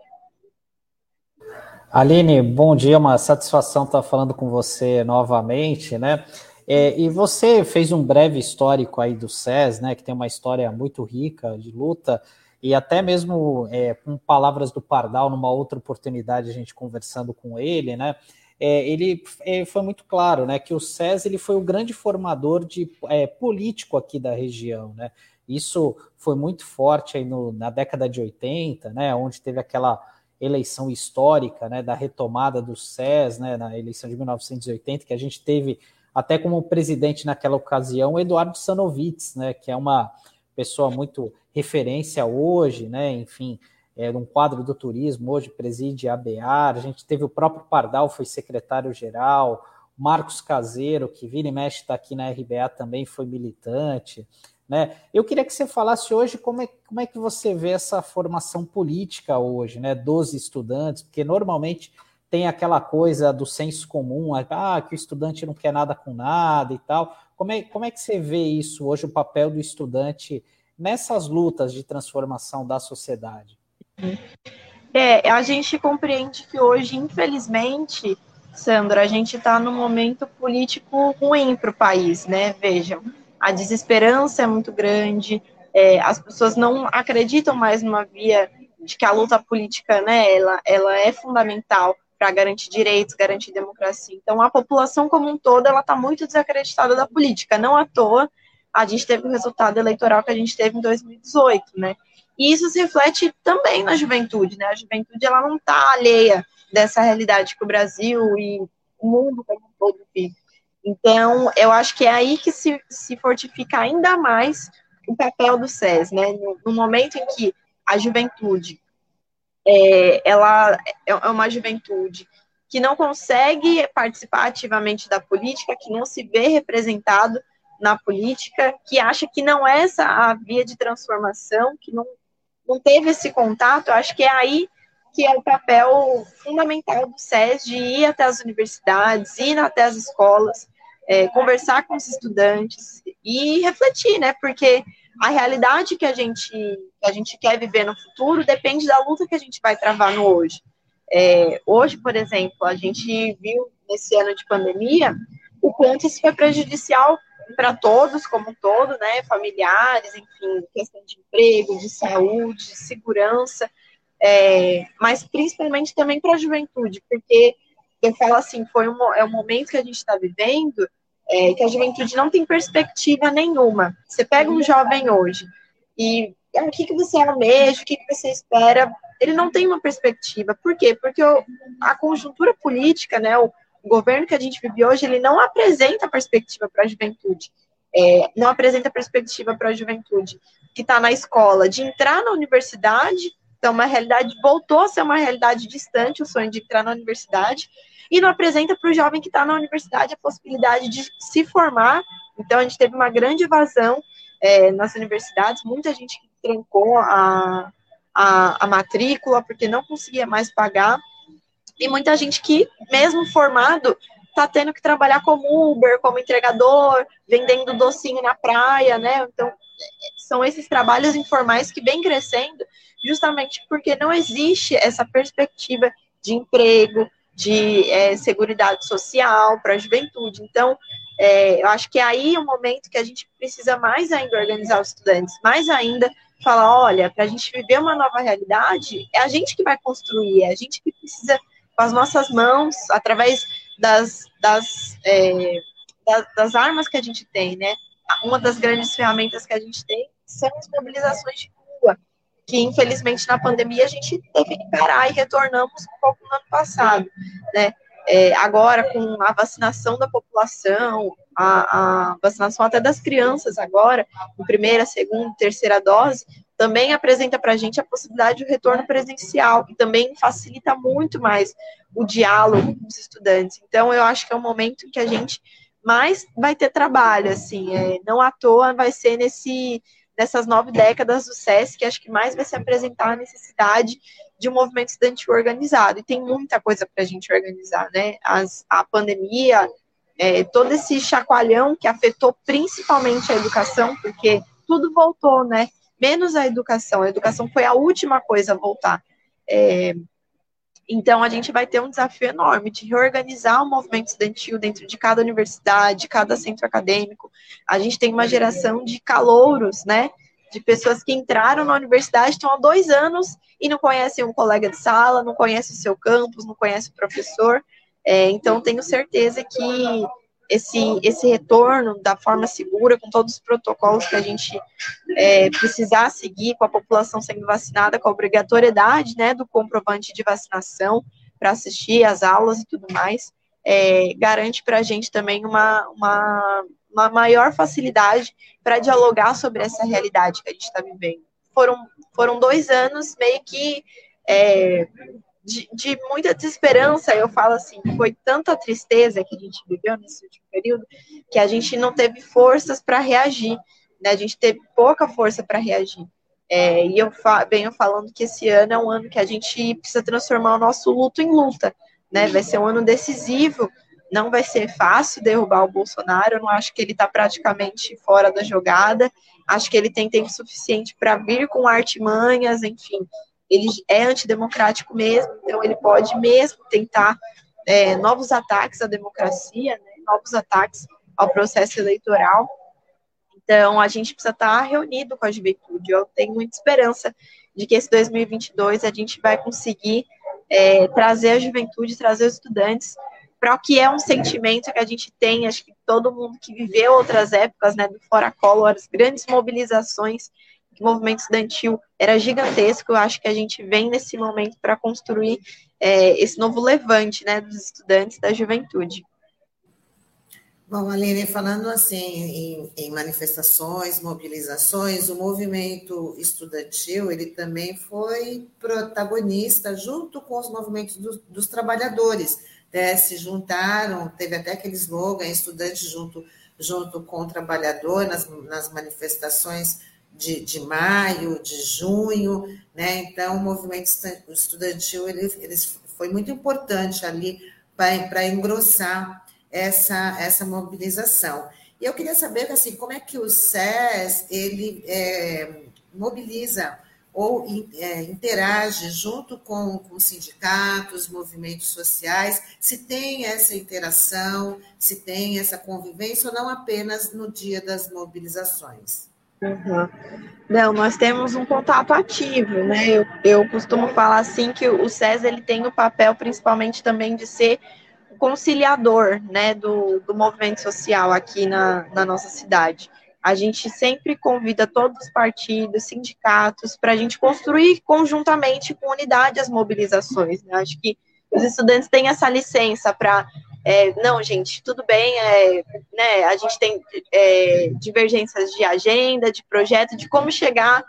Aline, bom dia, uma satisfação estar falando com você novamente, né? É, e você fez um breve histórico aí do SES, né? Que tem uma história muito rica de luta e até mesmo é, com palavras do Pardal, numa outra oportunidade, a gente conversando com ele, né? É, ele é, foi muito claro, né, que o SES ele foi o grande formador de é, político aqui da região, né? Isso foi muito forte aí no, na década de 80, né, onde teve aquela eleição histórica, né, da retomada do SES, né, na eleição de 1980, que a gente teve até como presidente naquela ocasião, Eduardo Sanovitz, né, que é uma pessoa muito referência hoje, né, enfim, é, um quadro do turismo, hoje preside a BEAR, a gente teve o próprio Pardal, foi secretário-geral, Marcos Caseiro, que vira e mexe está aqui na RBA também, foi militante, né? Eu queria que você falasse hoje como é, como é que você vê essa formação política hoje, né, dos estudantes, porque normalmente tem aquela coisa do senso comum, ah, que o estudante não quer nada com nada e tal. Como é, como é que você vê isso hoje, o papel do estudante nessas lutas de transformação da sociedade? É, a gente compreende que hoje, infelizmente, Sandra, a gente está num momento político ruim para o país, né? Vejam, a desesperança é muito grande, é, as pessoas não acreditam mais numa via de que a luta política, né, ela, ela é fundamental para garantir direitos, garantir democracia. Então, a população como um todo, ela está muito desacreditada da política. Não à toa, a gente teve o resultado eleitoral que a gente teve em 2018, né? E isso se reflete também na juventude, né? A juventude, ela não está alheia dessa realidade que o Brasil e o mundo como um todo vive. Então, eu acho que é aí que se, se fortifica ainda mais o papel do SES, né? No, no momento em que a juventude é, ela é, é uma juventude que não consegue participar ativamente da política, que não se vê representado na política, que acha que não é essa a via de transformação, que não, não teve esse contato, acho que é aí que é o papel fundamental do SES de ir até as universidades, ir até as escolas, é, conversar com os estudantes e refletir, né? Porque a realidade que a gente que a gente quer viver no futuro depende da luta que a gente vai travar no hoje. É, hoje, por exemplo, a gente viu nesse ano de pandemia o quanto isso foi prejudicial para todos, como um todo, né? Familiares, enfim, questão de emprego, de saúde, de segurança, é, mas principalmente também para a juventude, porque eu falo assim, foi um, é um momento que a gente está vivendo é, que a juventude não tem perspectiva nenhuma. Você pega um jovem hoje e ah, o que, que você almeja, o que, que você espera, ele não tem uma perspectiva. Por quê? Porque o, a conjuntura política, né, o, o, governo que a gente vive hoje, ele não apresenta perspectiva para a juventude. É, não apresenta perspectiva para a juventude que está na escola de entrar na universidade. Então, uma realidade voltou a ser uma realidade distante, o sonho de entrar na universidade, e não apresenta para o jovem que está na universidade a possibilidade de se formar. Então, a gente teve uma grande evasão é, nas universidades, muita gente trancou a, a, a matrícula porque não conseguia mais pagar, e muita gente que, mesmo formado, está tendo que trabalhar como Uber, como entregador, vendendo docinho na praia, né? Então, são esses trabalhos informais que vêm crescendo justamente porque não existe essa perspectiva de emprego, de é, seguridade social para a juventude. Então, é, eu acho que é aí o momento que a gente precisa mais ainda organizar os estudantes, mais ainda falar, olha, para a gente viver uma nova realidade, é a gente que vai construir, é a gente que precisa, com as nossas mãos, através das, das, é, das, das armas que a gente tem, né? Uma das grandes ferramentas que a gente tem são as mobilizações de rua, que infelizmente na pandemia a gente teve que parar e retornamos um pouco no ano passado, né? É, agora com a vacinação da população, a, a, vacinação até das crianças agora, em primeira, segunda, terceira dose, também apresenta para a gente a possibilidade de retorno presencial, que também facilita muito mais o diálogo com os estudantes. Então, eu acho que é um momento que a gente mais vai ter trabalho, assim, é, não à toa vai ser nesse nessas nove décadas do SESC, acho que mais vai se apresentar a necessidade de um movimento estudantil organizado. E tem muita coisa para a gente organizar, né? As, a pandemia, é, todo esse chacoalhão que afetou principalmente a educação, porque tudo voltou, né? Menos a educação. A educação foi a última coisa a voltar. É, então, a gente vai ter um desafio enorme de reorganizar o movimento estudantil dentro de cada universidade, cada centro acadêmico. A gente tem uma geração de calouros, né? De pessoas que entraram na universidade, estão há dois anos e não conhecem um colega de sala, não conhecem o seu campus, não conhecem o professor. É, então, tenho certeza que esse, esse retorno da forma segura, com todos os protocolos que a gente é, precisar seguir, com a população sendo vacinada, com a obrigatoriedade né, do comprovante de vacinação para assistir às aulas e tudo mais, é, garante para a gente também uma, uma, uma maior facilidade para dialogar sobre essa realidade que a gente está vivendo. Foram, foram dois anos meio que é, de, de, muita desesperança, eu falo assim, foi tanta tristeza que a gente viveu nesse último período que a gente não teve forças para reagir, né? A gente teve pouca força para reagir. É, e eu fa venho falando que esse ano é um ano que a gente precisa transformar o nosso luto em luta, né? Vai ser um ano decisivo, não vai ser fácil derrubar o Bolsonaro, eu não acho que ele está praticamente fora da jogada, acho que ele tem tempo suficiente para vir com artimanhas, enfim, ele é antidemocrático mesmo, então ele pode mesmo tentar é, novos ataques à democracia, né, novos ataques ao processo eleitoral. Então, a gente precisa estar reunido com a juventude. Eu tenho muita esperança de que esse 2022 a gente vai conseguir é, trazer a juventude, trazer os estudantes para o que é um sentimento que a gente tem, acho que todo mundo que viveu outras épocas, né, do Fora Collor, as grandes mobilizações o movimento estudantil era gigantesco. Acho que a gente vem nesse momento para construir é, esse novo levante né, dos estudantes da juventude. Bom, Aline, falando assim em, em, manifestações, mobilizações, o movimento estudantil ele também foi protagonista junto com os movimentos do, dos trabalhadores. Né? Se juntaram, teve até aquele slogan, estudante junto, junto com o trabalhador nas, nas manifestações de, de maio, de junho, né? Então, o movimento estudantil ele, ele foi muito importante ali para engrossar essa, essa mobilização. E eu queria saber, assim, como é que o SES, ele é, mobiliza ou é, interage junto com, com sindicatos, movimentos sociais, se tem essa interação, se tem essa convivência, ou não apenas no dia das mobilizações. Uhum. Não, nós temos um contato ativo, né? Eu, eu costumo falar assim que o SES ele tem o papel principalmente também de ser conciliador, né, do, do movimento social aqui na, na nossa cidade. A gente sempre convida todos os partidos, sindicatos, para a gente construir conjuntamente com unidade as mobilizações. Né? Acho que os estudantes têm essa licença para é, não, gente, tudo bem, é, né, a gente tem é, divergências de agenda, de projeto, de como chegar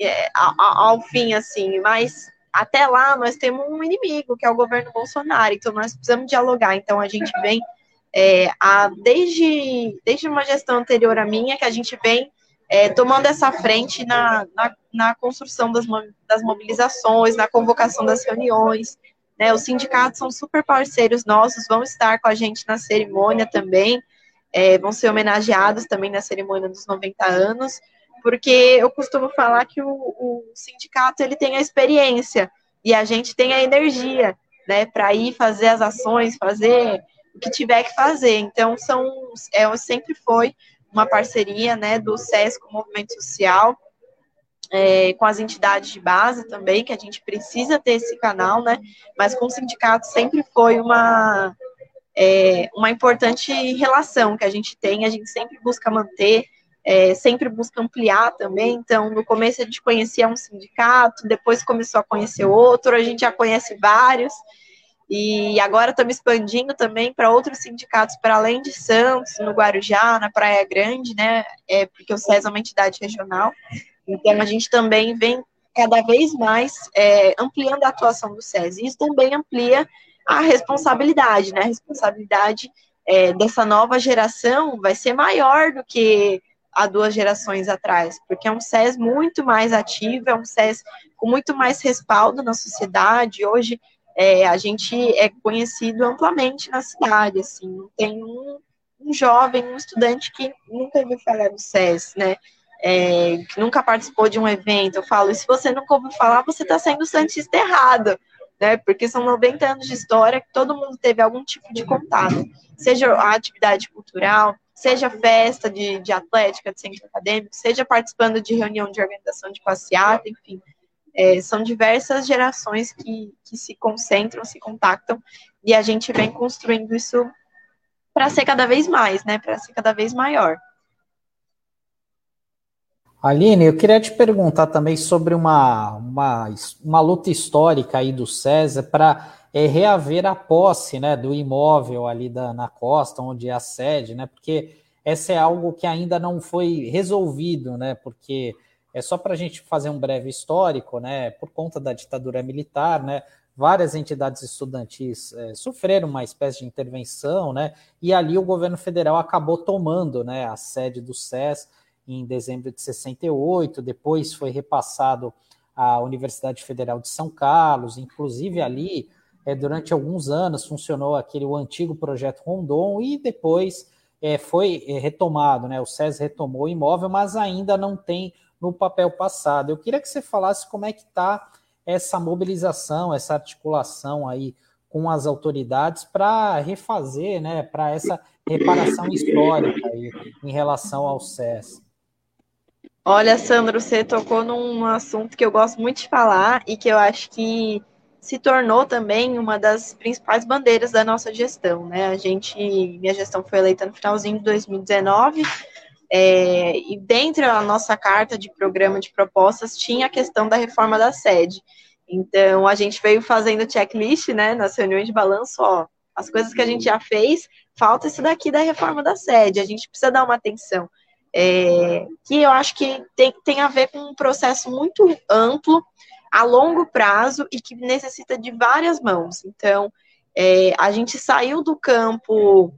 é, ao, ao, fim, assim, mas até lá nós temos um inimigo, que é o governo Bolsonaro, então nós precisamos dialogar, então a gente vem, é, a, desde, desde uma gestão anterior à minha, que a gente vem é, tomando essa frente na, na, na construção das, das mobilizações, na convocação das reuniões, né? Os sindicatos são super parceiros nossos, vão estar com a gente na cerimônia também, é, vão ser homenageados também na cerimônia dos 90 anos, porque eu costumo falar que o, o sindicato ele tem a experiência e a gente tem a energia, né, para ir fazer as ações, fazer o que tiver que fazer. Então, são, é, sempre foi uma parceria, né, do SESC com o Movimento Social, é, com as entidades de base também, que a gente precisa ter esse canal, né? Mas com o sindicato sempre foi uma, é, uma importante relação que a gente tem, a gente sempre busca manter, é, sempre busca ampliar também. Então, no começo a gente conhecia um sindicato, depois começou a conhecer outro, a gente já conhece vários. E agora estamos expandindo também para outros sindicatos para além de Santos, no Guarujá, na Praia Grande, né? É, porque o SES é uma entidade regional. Então, a gente também vem cada vez mais é, ampliando a atuação do SES. Isso também amplia a responsabilidade, né? A responsabilidade é, dessa nova geração vai ser maior do que há duas gerações atrás, porque é um SES muito mais ativo, é um SES com muito mais respaldo na sociedade. Hoje, é, a gente é conhecido amplamente na cidade, assim, tem um, um jovem, um estudante que nunca ouviu falar do SES, né? é, que nunca participou de um evento, eu falo, e se você nunca ouviu falar, você está sendo santista errado, né? Porque são 90 anos de história que todo mundo teve algum tipo de contato, seja a atividade cultural, seja festa de, de atlética, de centro acadêmico, seja participando de reunião de organização de passeata, enfim. É, são diversas gerações que, que se concentram, se contactam, e a gente vem construindo isso para ser cada vez mais, né? Para ser cada vez maior. Aline, eu queria te perguntar também sobre uma, uma, uma luta histórica aí do César para é, reaver a posse né, do imóvel ali da, na costa, onde é a sede, né? Porque essa é algo que ainda não foi resolvido, né? Porque é só para a gente fazer um breve histórico, né? Por conta da ditadura militar, né? Várias entidades estudantis é, sofreram uma espécie de intervenção, né? E ali o governo federal acabou tomando, né? A sede do SES em dezembro de 68, depois foi repassado à Universidade Federal de São Carlos, inclusive ali, é, durante alguns anos, funcionou aquele o antigo projeto Rondon e depois é, foi é, retomado, né? O SES retomou o imóvel, mas ainda não tem no papel passado. Eu queria que você falasse como é que está essa mobilização, essa articulação aí com as autoridades para refazer, né, para essa reparação histórica aí em relação ao SES. Olha, Sandro, você tocou num assunto que eu gosto muito de falar e que eu acho que se tornou também uma das principais bandeiras da nossa gestão, né? A gente, minha gestão foi eleita no finalzinho de 2019, é, e dentro da nossa carta de programa de propostas tinha a questão da reforma da sede. Então, a gente veio fazendo checklist, né, nas reuniões de balanço, ó, as coisas que a gente já fez, falta isso daqui da reforma da sede, a gente precisa dar uma atenção é, que eu acho que tem, tem a ver com um processo muito amplo, a longo prazo e que necessita de várias mãos. Então, é, a gente saiu do campo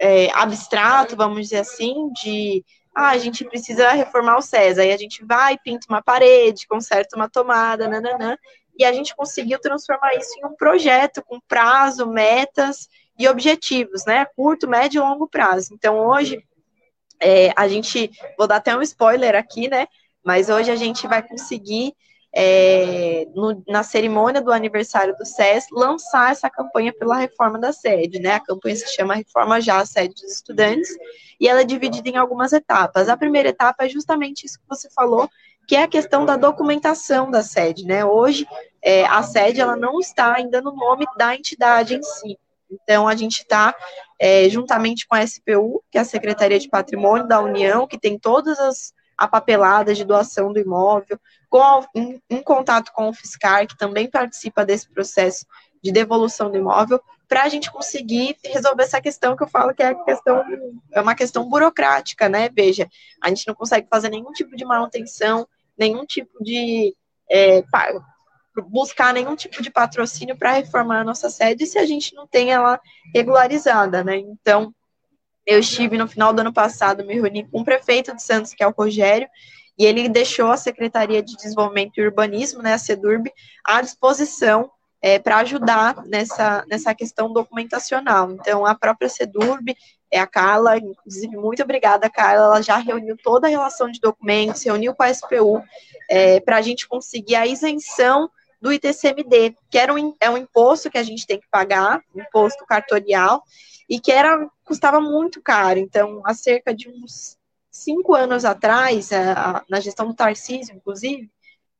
é, abstrato, vamos dizer assim, de ah, a gente precisa reformar o César, aí a gente vai, pinta uma parede, conserta uma tomada, nananã, e a gente conseguiu transformar isso em um projeto com prazo, metas e objetivos, né? Curto, médio e longo prazo. Então, hoje, é, a gente, vou dar até um spoiler aqui, né? Mas hoje a gente vai conseguir, é, no, na cerimônia do aniversário do SES, lançar essa campanha pela reforma da sede, né? A campanha se chama Reforma Já a Sede dos Estudantes, e ela é dividida em algumas etapas. A primeira etapa é justamente isso que você falou, que é a questão da documentação da sede, né? Hoje, é, a sede, ela não está ainda no nome da entidade em si, então, a gente está, é, juntamente com a SPU, que é a Secretaria de Patrimônio da União, que tem todas as papeladas de doação do imóvel, com, em contato com o Fiscar, que também participa desse processo de devolução do imóvel, para a gente conseguir resolver essa questão que eu falo que é questão é uma questão burocrática, né? Veja, a gente não consegue fazer nenhum tipo de manutenção, nenhum tipo de é, buscar nenhum tipo de patrocínio para reformar a nossa sede se a gente não tem ela regularizada, né? Então, eu estive no final do ano passado, me reuni com o prefeito de Santos, que é o Rogério, e ele deixou a Secretaria de Desenvolvimento e Urbanismo, né, a SEDURB, à disposição é, para ajudar nessa, nessa questão documentacional. Então, a própria SEDURB, é a Carla, inclusive, muito obrigada, Carla, ela já reuniu toda a relação de documentos, reuniu com a SPU, é, para a gente conseguir a isenção do ITCMD, que era um, é um imposto que a gente tem que pagar, imposto cartorial, e que era custava muito caro. Então, há cerca de uns cinco anos atrás, a, na gestão do Tarcísio, inclusive,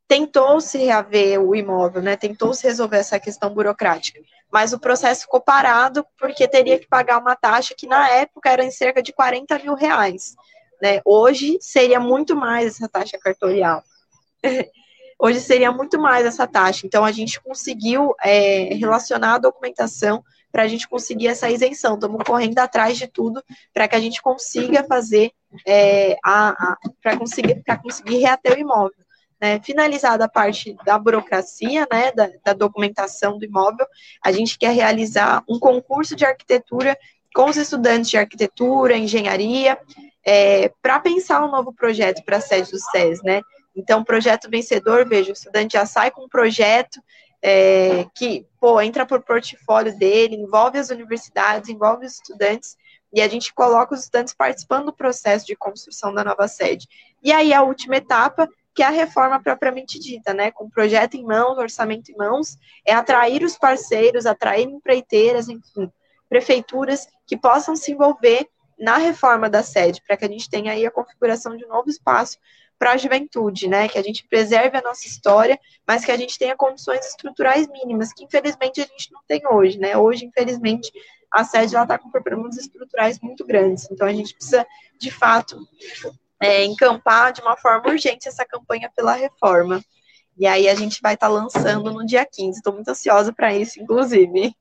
tentou-se reaver o imóvel, né? Tentou-se resolver essa questão burocrática. Mas o processo ficou parado porque teria que pagar uma taxa que na época era em cerca de 40 mil reais. Né? Hoje seria muito mais essa taxa cartorial. hoje seria muito mais essa taxa. Então, a gente conseguiu é, relacionar a documentação para a gente conseguir essa isenção. Estamos correndo atrás de tudo para que a gente consiga fazer é, a, a para conseguir para conseguir reater o imóvel. Né, finalizada a parte da burocracia, né, da, da, documentação do imóvel, a gente quer realizar um concurso de arquitetura com os estudantes de arquitetura, engenharia, é, para pensar um novo projeto para a sede do SES, né? Então, projeto vencedor, veja, o estudante já sai com um projeto é, que, pô, entra por portfólio dele, envolve as universidades, envolve os estudantes, e a gente coloca os estudantes participando do processo de construção da nova sede. E aí, a última etapa, que é a reforma propriamente dita, né? Com projeto em mãos, orçamento em mãos, é atrair os parceiros, atrair empreiteiras, enfim, prefeituras que possam se envolver na reforma da sede, para que a gente tenha aí a configuração de um novo espaço para a juventude, né? Que a gente preserve a nossa história, mas que a gente tenha condições estruturais mínimas, que infelizmente a gente não tem hoje, né? Hoje, infelizmente, a sede está com problemas estruturais muito grandes. Então, a gente precisa, de fato, é, encampar de uma forma urgente essa campanha pela reforma. E aí a gente vai estar tá lançando no dia 15. Estou muito ansiosa para isso, inclusive.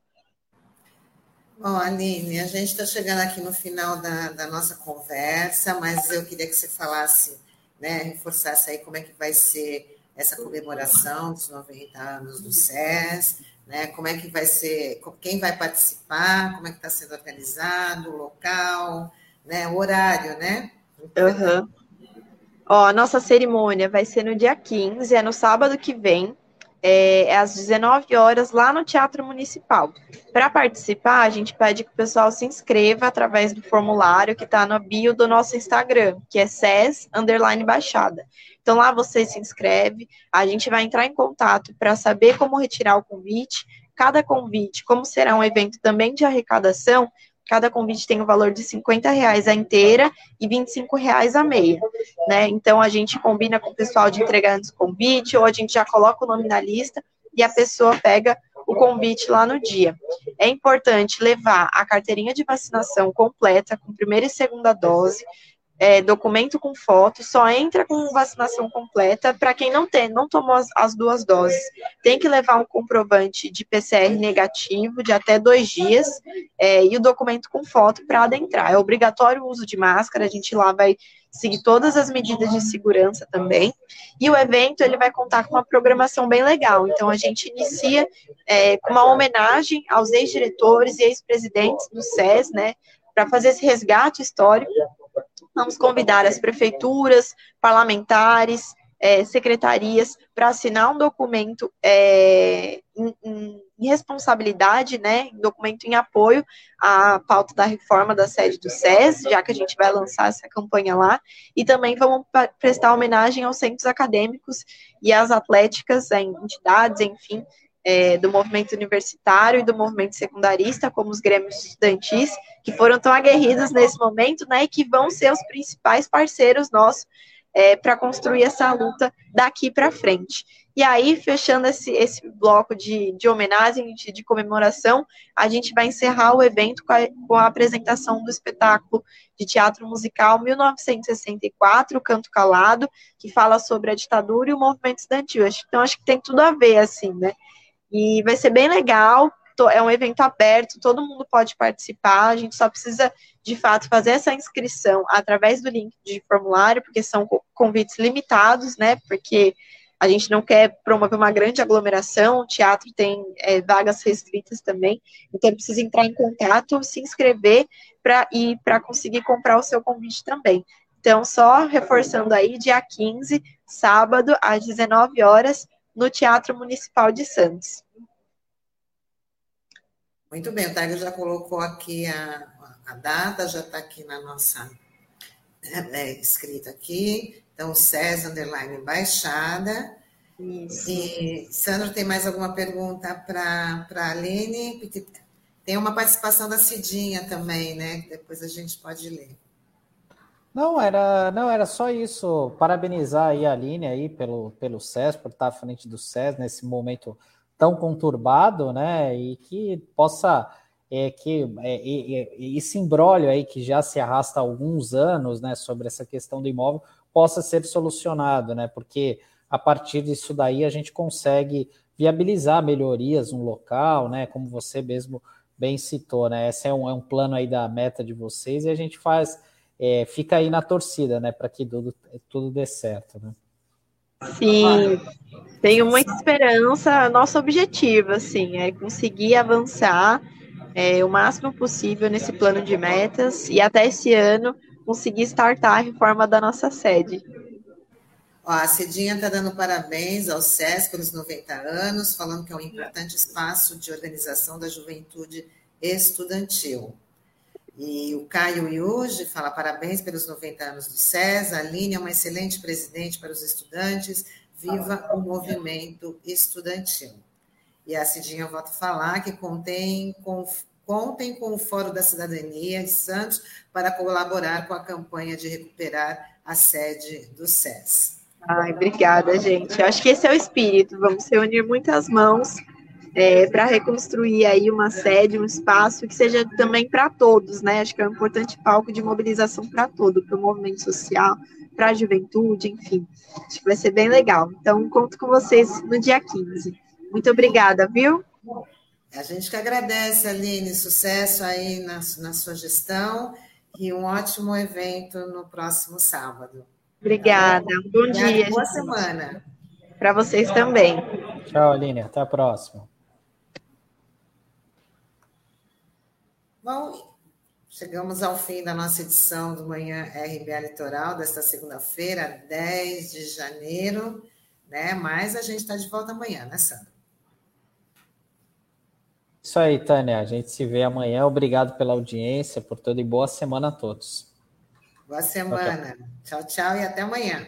Bom, Aline, a gente está chegando aqui no final da, da, nossa conversa, mas eu queria que você falasse, né, reforçasse aí como é que vai ser essa comemoração dos 90 anos do SES, né, como é que vai ser, quem vai participar, como é que está sendo organizado, o local, né, o horário, né? Uhum. Ó, a nossa cerimônia vai ser no dia 15, é no sábado que vem, é, é às 19 horas, lá no Teatro Municipal. Para participar, a gente pede que o pessoal se inscreva através do formulário que está no bio do nosso Instagram, que é SES Underline Baixada. Então lá você se inscreve, a gente vai entrar em contato para saber como retirar o convite. Cada convite, como será um evento também de arrecadação, Cada convite tem o um valor de 50 reais a inteira e 25 reais a meia, né? Então a gente combina com o pessoal de entregar antes o convite, ou a gente já coloca o nome na lista e a pessoa pega o convite lá no dia. É importante levar a carteirinha de vacinação completa, com primeira e segunda dose, é, documento com foto, só entra com vacinação completa para quem não tem, não tomou as, as, duas doses. Tem que levar um comprovante de PCR negativo de até dois dias é, e o documento com foto para adentrar. É obrigatório o uso de máscara, a gente lá vai seguir todas as medidas de segurança também. E o evento ele vai contar com uma programação bem legal. Então a gente inicia é, com uma homenagem aos ex-diretores e ex-presidentes do SES, né? Para fazer esse resgate histórico Vamos convidar as prefeituras, parlamentares, é, secretarias para assinar um documento é, em, em, responsabilidade, né, um documento em apoio à pauta da reforma da sede do SES, já que a gente vai lançar essa campanha lá, e também vamos prestar homenagem aos centros acadêmicos e às atléticas, entidades, enfim, é, do movimento universitário e do movimento secundarista, como os grêmios estudantis, que foram tão aguerridos nesse momento, né, e que vão ser os principais parceiros nossos é, para construir essa luta daqui para frente. E aí, fechando esse, esse bloco de, de homenagem, de, de, comemoração, a gente vai encerrar o evento com a, com a, apresentação do espetáculo de teatro musical 1964, Canto Calado, que fala sobre a ditadura e o movimento estudantil. Então, acho que tem tudo a ver, assim, né? E vai ser bem legal. É um evento aberto, todo mundo pode participar. A gente só precisa, de fato, fazer essa inscrição através do link de formulário, porque são convites limitados, né? Porque a gente não quer promover uma grande aglomeração, o teatro tem é, vagas restritas também, então precisa entrar em contato, se inscrever para e para conseguir comprar o seu convite também. Então, só reforçando aí, dia 15, sábado, às 19 horas, no Teatro Municipal de Santos. Muito bem, o Tiger já colocou aqui a, a data, já está aqui na nossa é, é, escrita aqui. Então, César Underline Baixada. Isso. E, Sandro, tem mais alguma pergunta para a Aline? Tem uma participação da Cidinha também, né? Depois a gente pode ler. Não, era, não, era só isso. Parabenizar aí a Aline aí pelo, pelo SES, por estar à frente do SES nesse momento tão conturbado, né? E que possa é, que é, esse imbróglio aí que já se arrasta há alguns anos, né, sobre essa questão do imóvel, possa ser solucionado, né? Porque a partir disso daí a gente consegue viabilizar melhorias no local, né? Como você mesmo bem citou, né? Esse é um, é um plano aí da meta de vocês e a gente faz é, fica aí na torcida, né, para que tudo, tudo dê certo, né? Sim, tenho muita esperança. Nosso objetivo, assim, é conseguir avançar é, o máximo possível nesse plano de metas e até esse ano conseguir startar a reforma da nossa sede. Ó, a Cidinha está dando parabéns ao SES pelos 90 anos, falando que é um importante espaço de organização da juventude estudantil. E o Caio Yuji fala parabéns pelos 90 anos do SES. A Aline é uma excelente presidente para os estudantes. Viva o movimento estudantil. E a Cidinha volta a falar que contém, com, contem com o Fórum da Cidadania de Santos para colaborar com a campanha de recuperar a sede do SES. Ai, obrigada, gente. Eu acho que esse é o espírito. Vamos reunir muitas mãos é, para reconstruir aí uma sede, um espaço que seja também para todos, né? Acho que é um importante palco de mobilização para todo, para o movimento social, para a juventude, enfim. Acho que vai ser bem legal. Então, conto com vocês no dia 15. Muito obrigada, viu? A gente que agradece, Aline, sucesso aí na, na sua gestão e um ótimo evento no próximo sábado. Obrigada, um bom Obrigada, dia. Boa semana. Para vocês também. Tchau, Aline, até a próxima. Bom, chegamos ao fim da nossa edição do Manhã RBA Litoral, desta segunda-feira, 10 de janeiro, né? Mas a gente está de volta amanhã, né, Sandra? Isso aí, Tânia. A gente se vê amanhã. Obrigado pela audiência, por tudo e boa semana a todos. Boa semana. Tchau, tchau, tchau e até amanhã.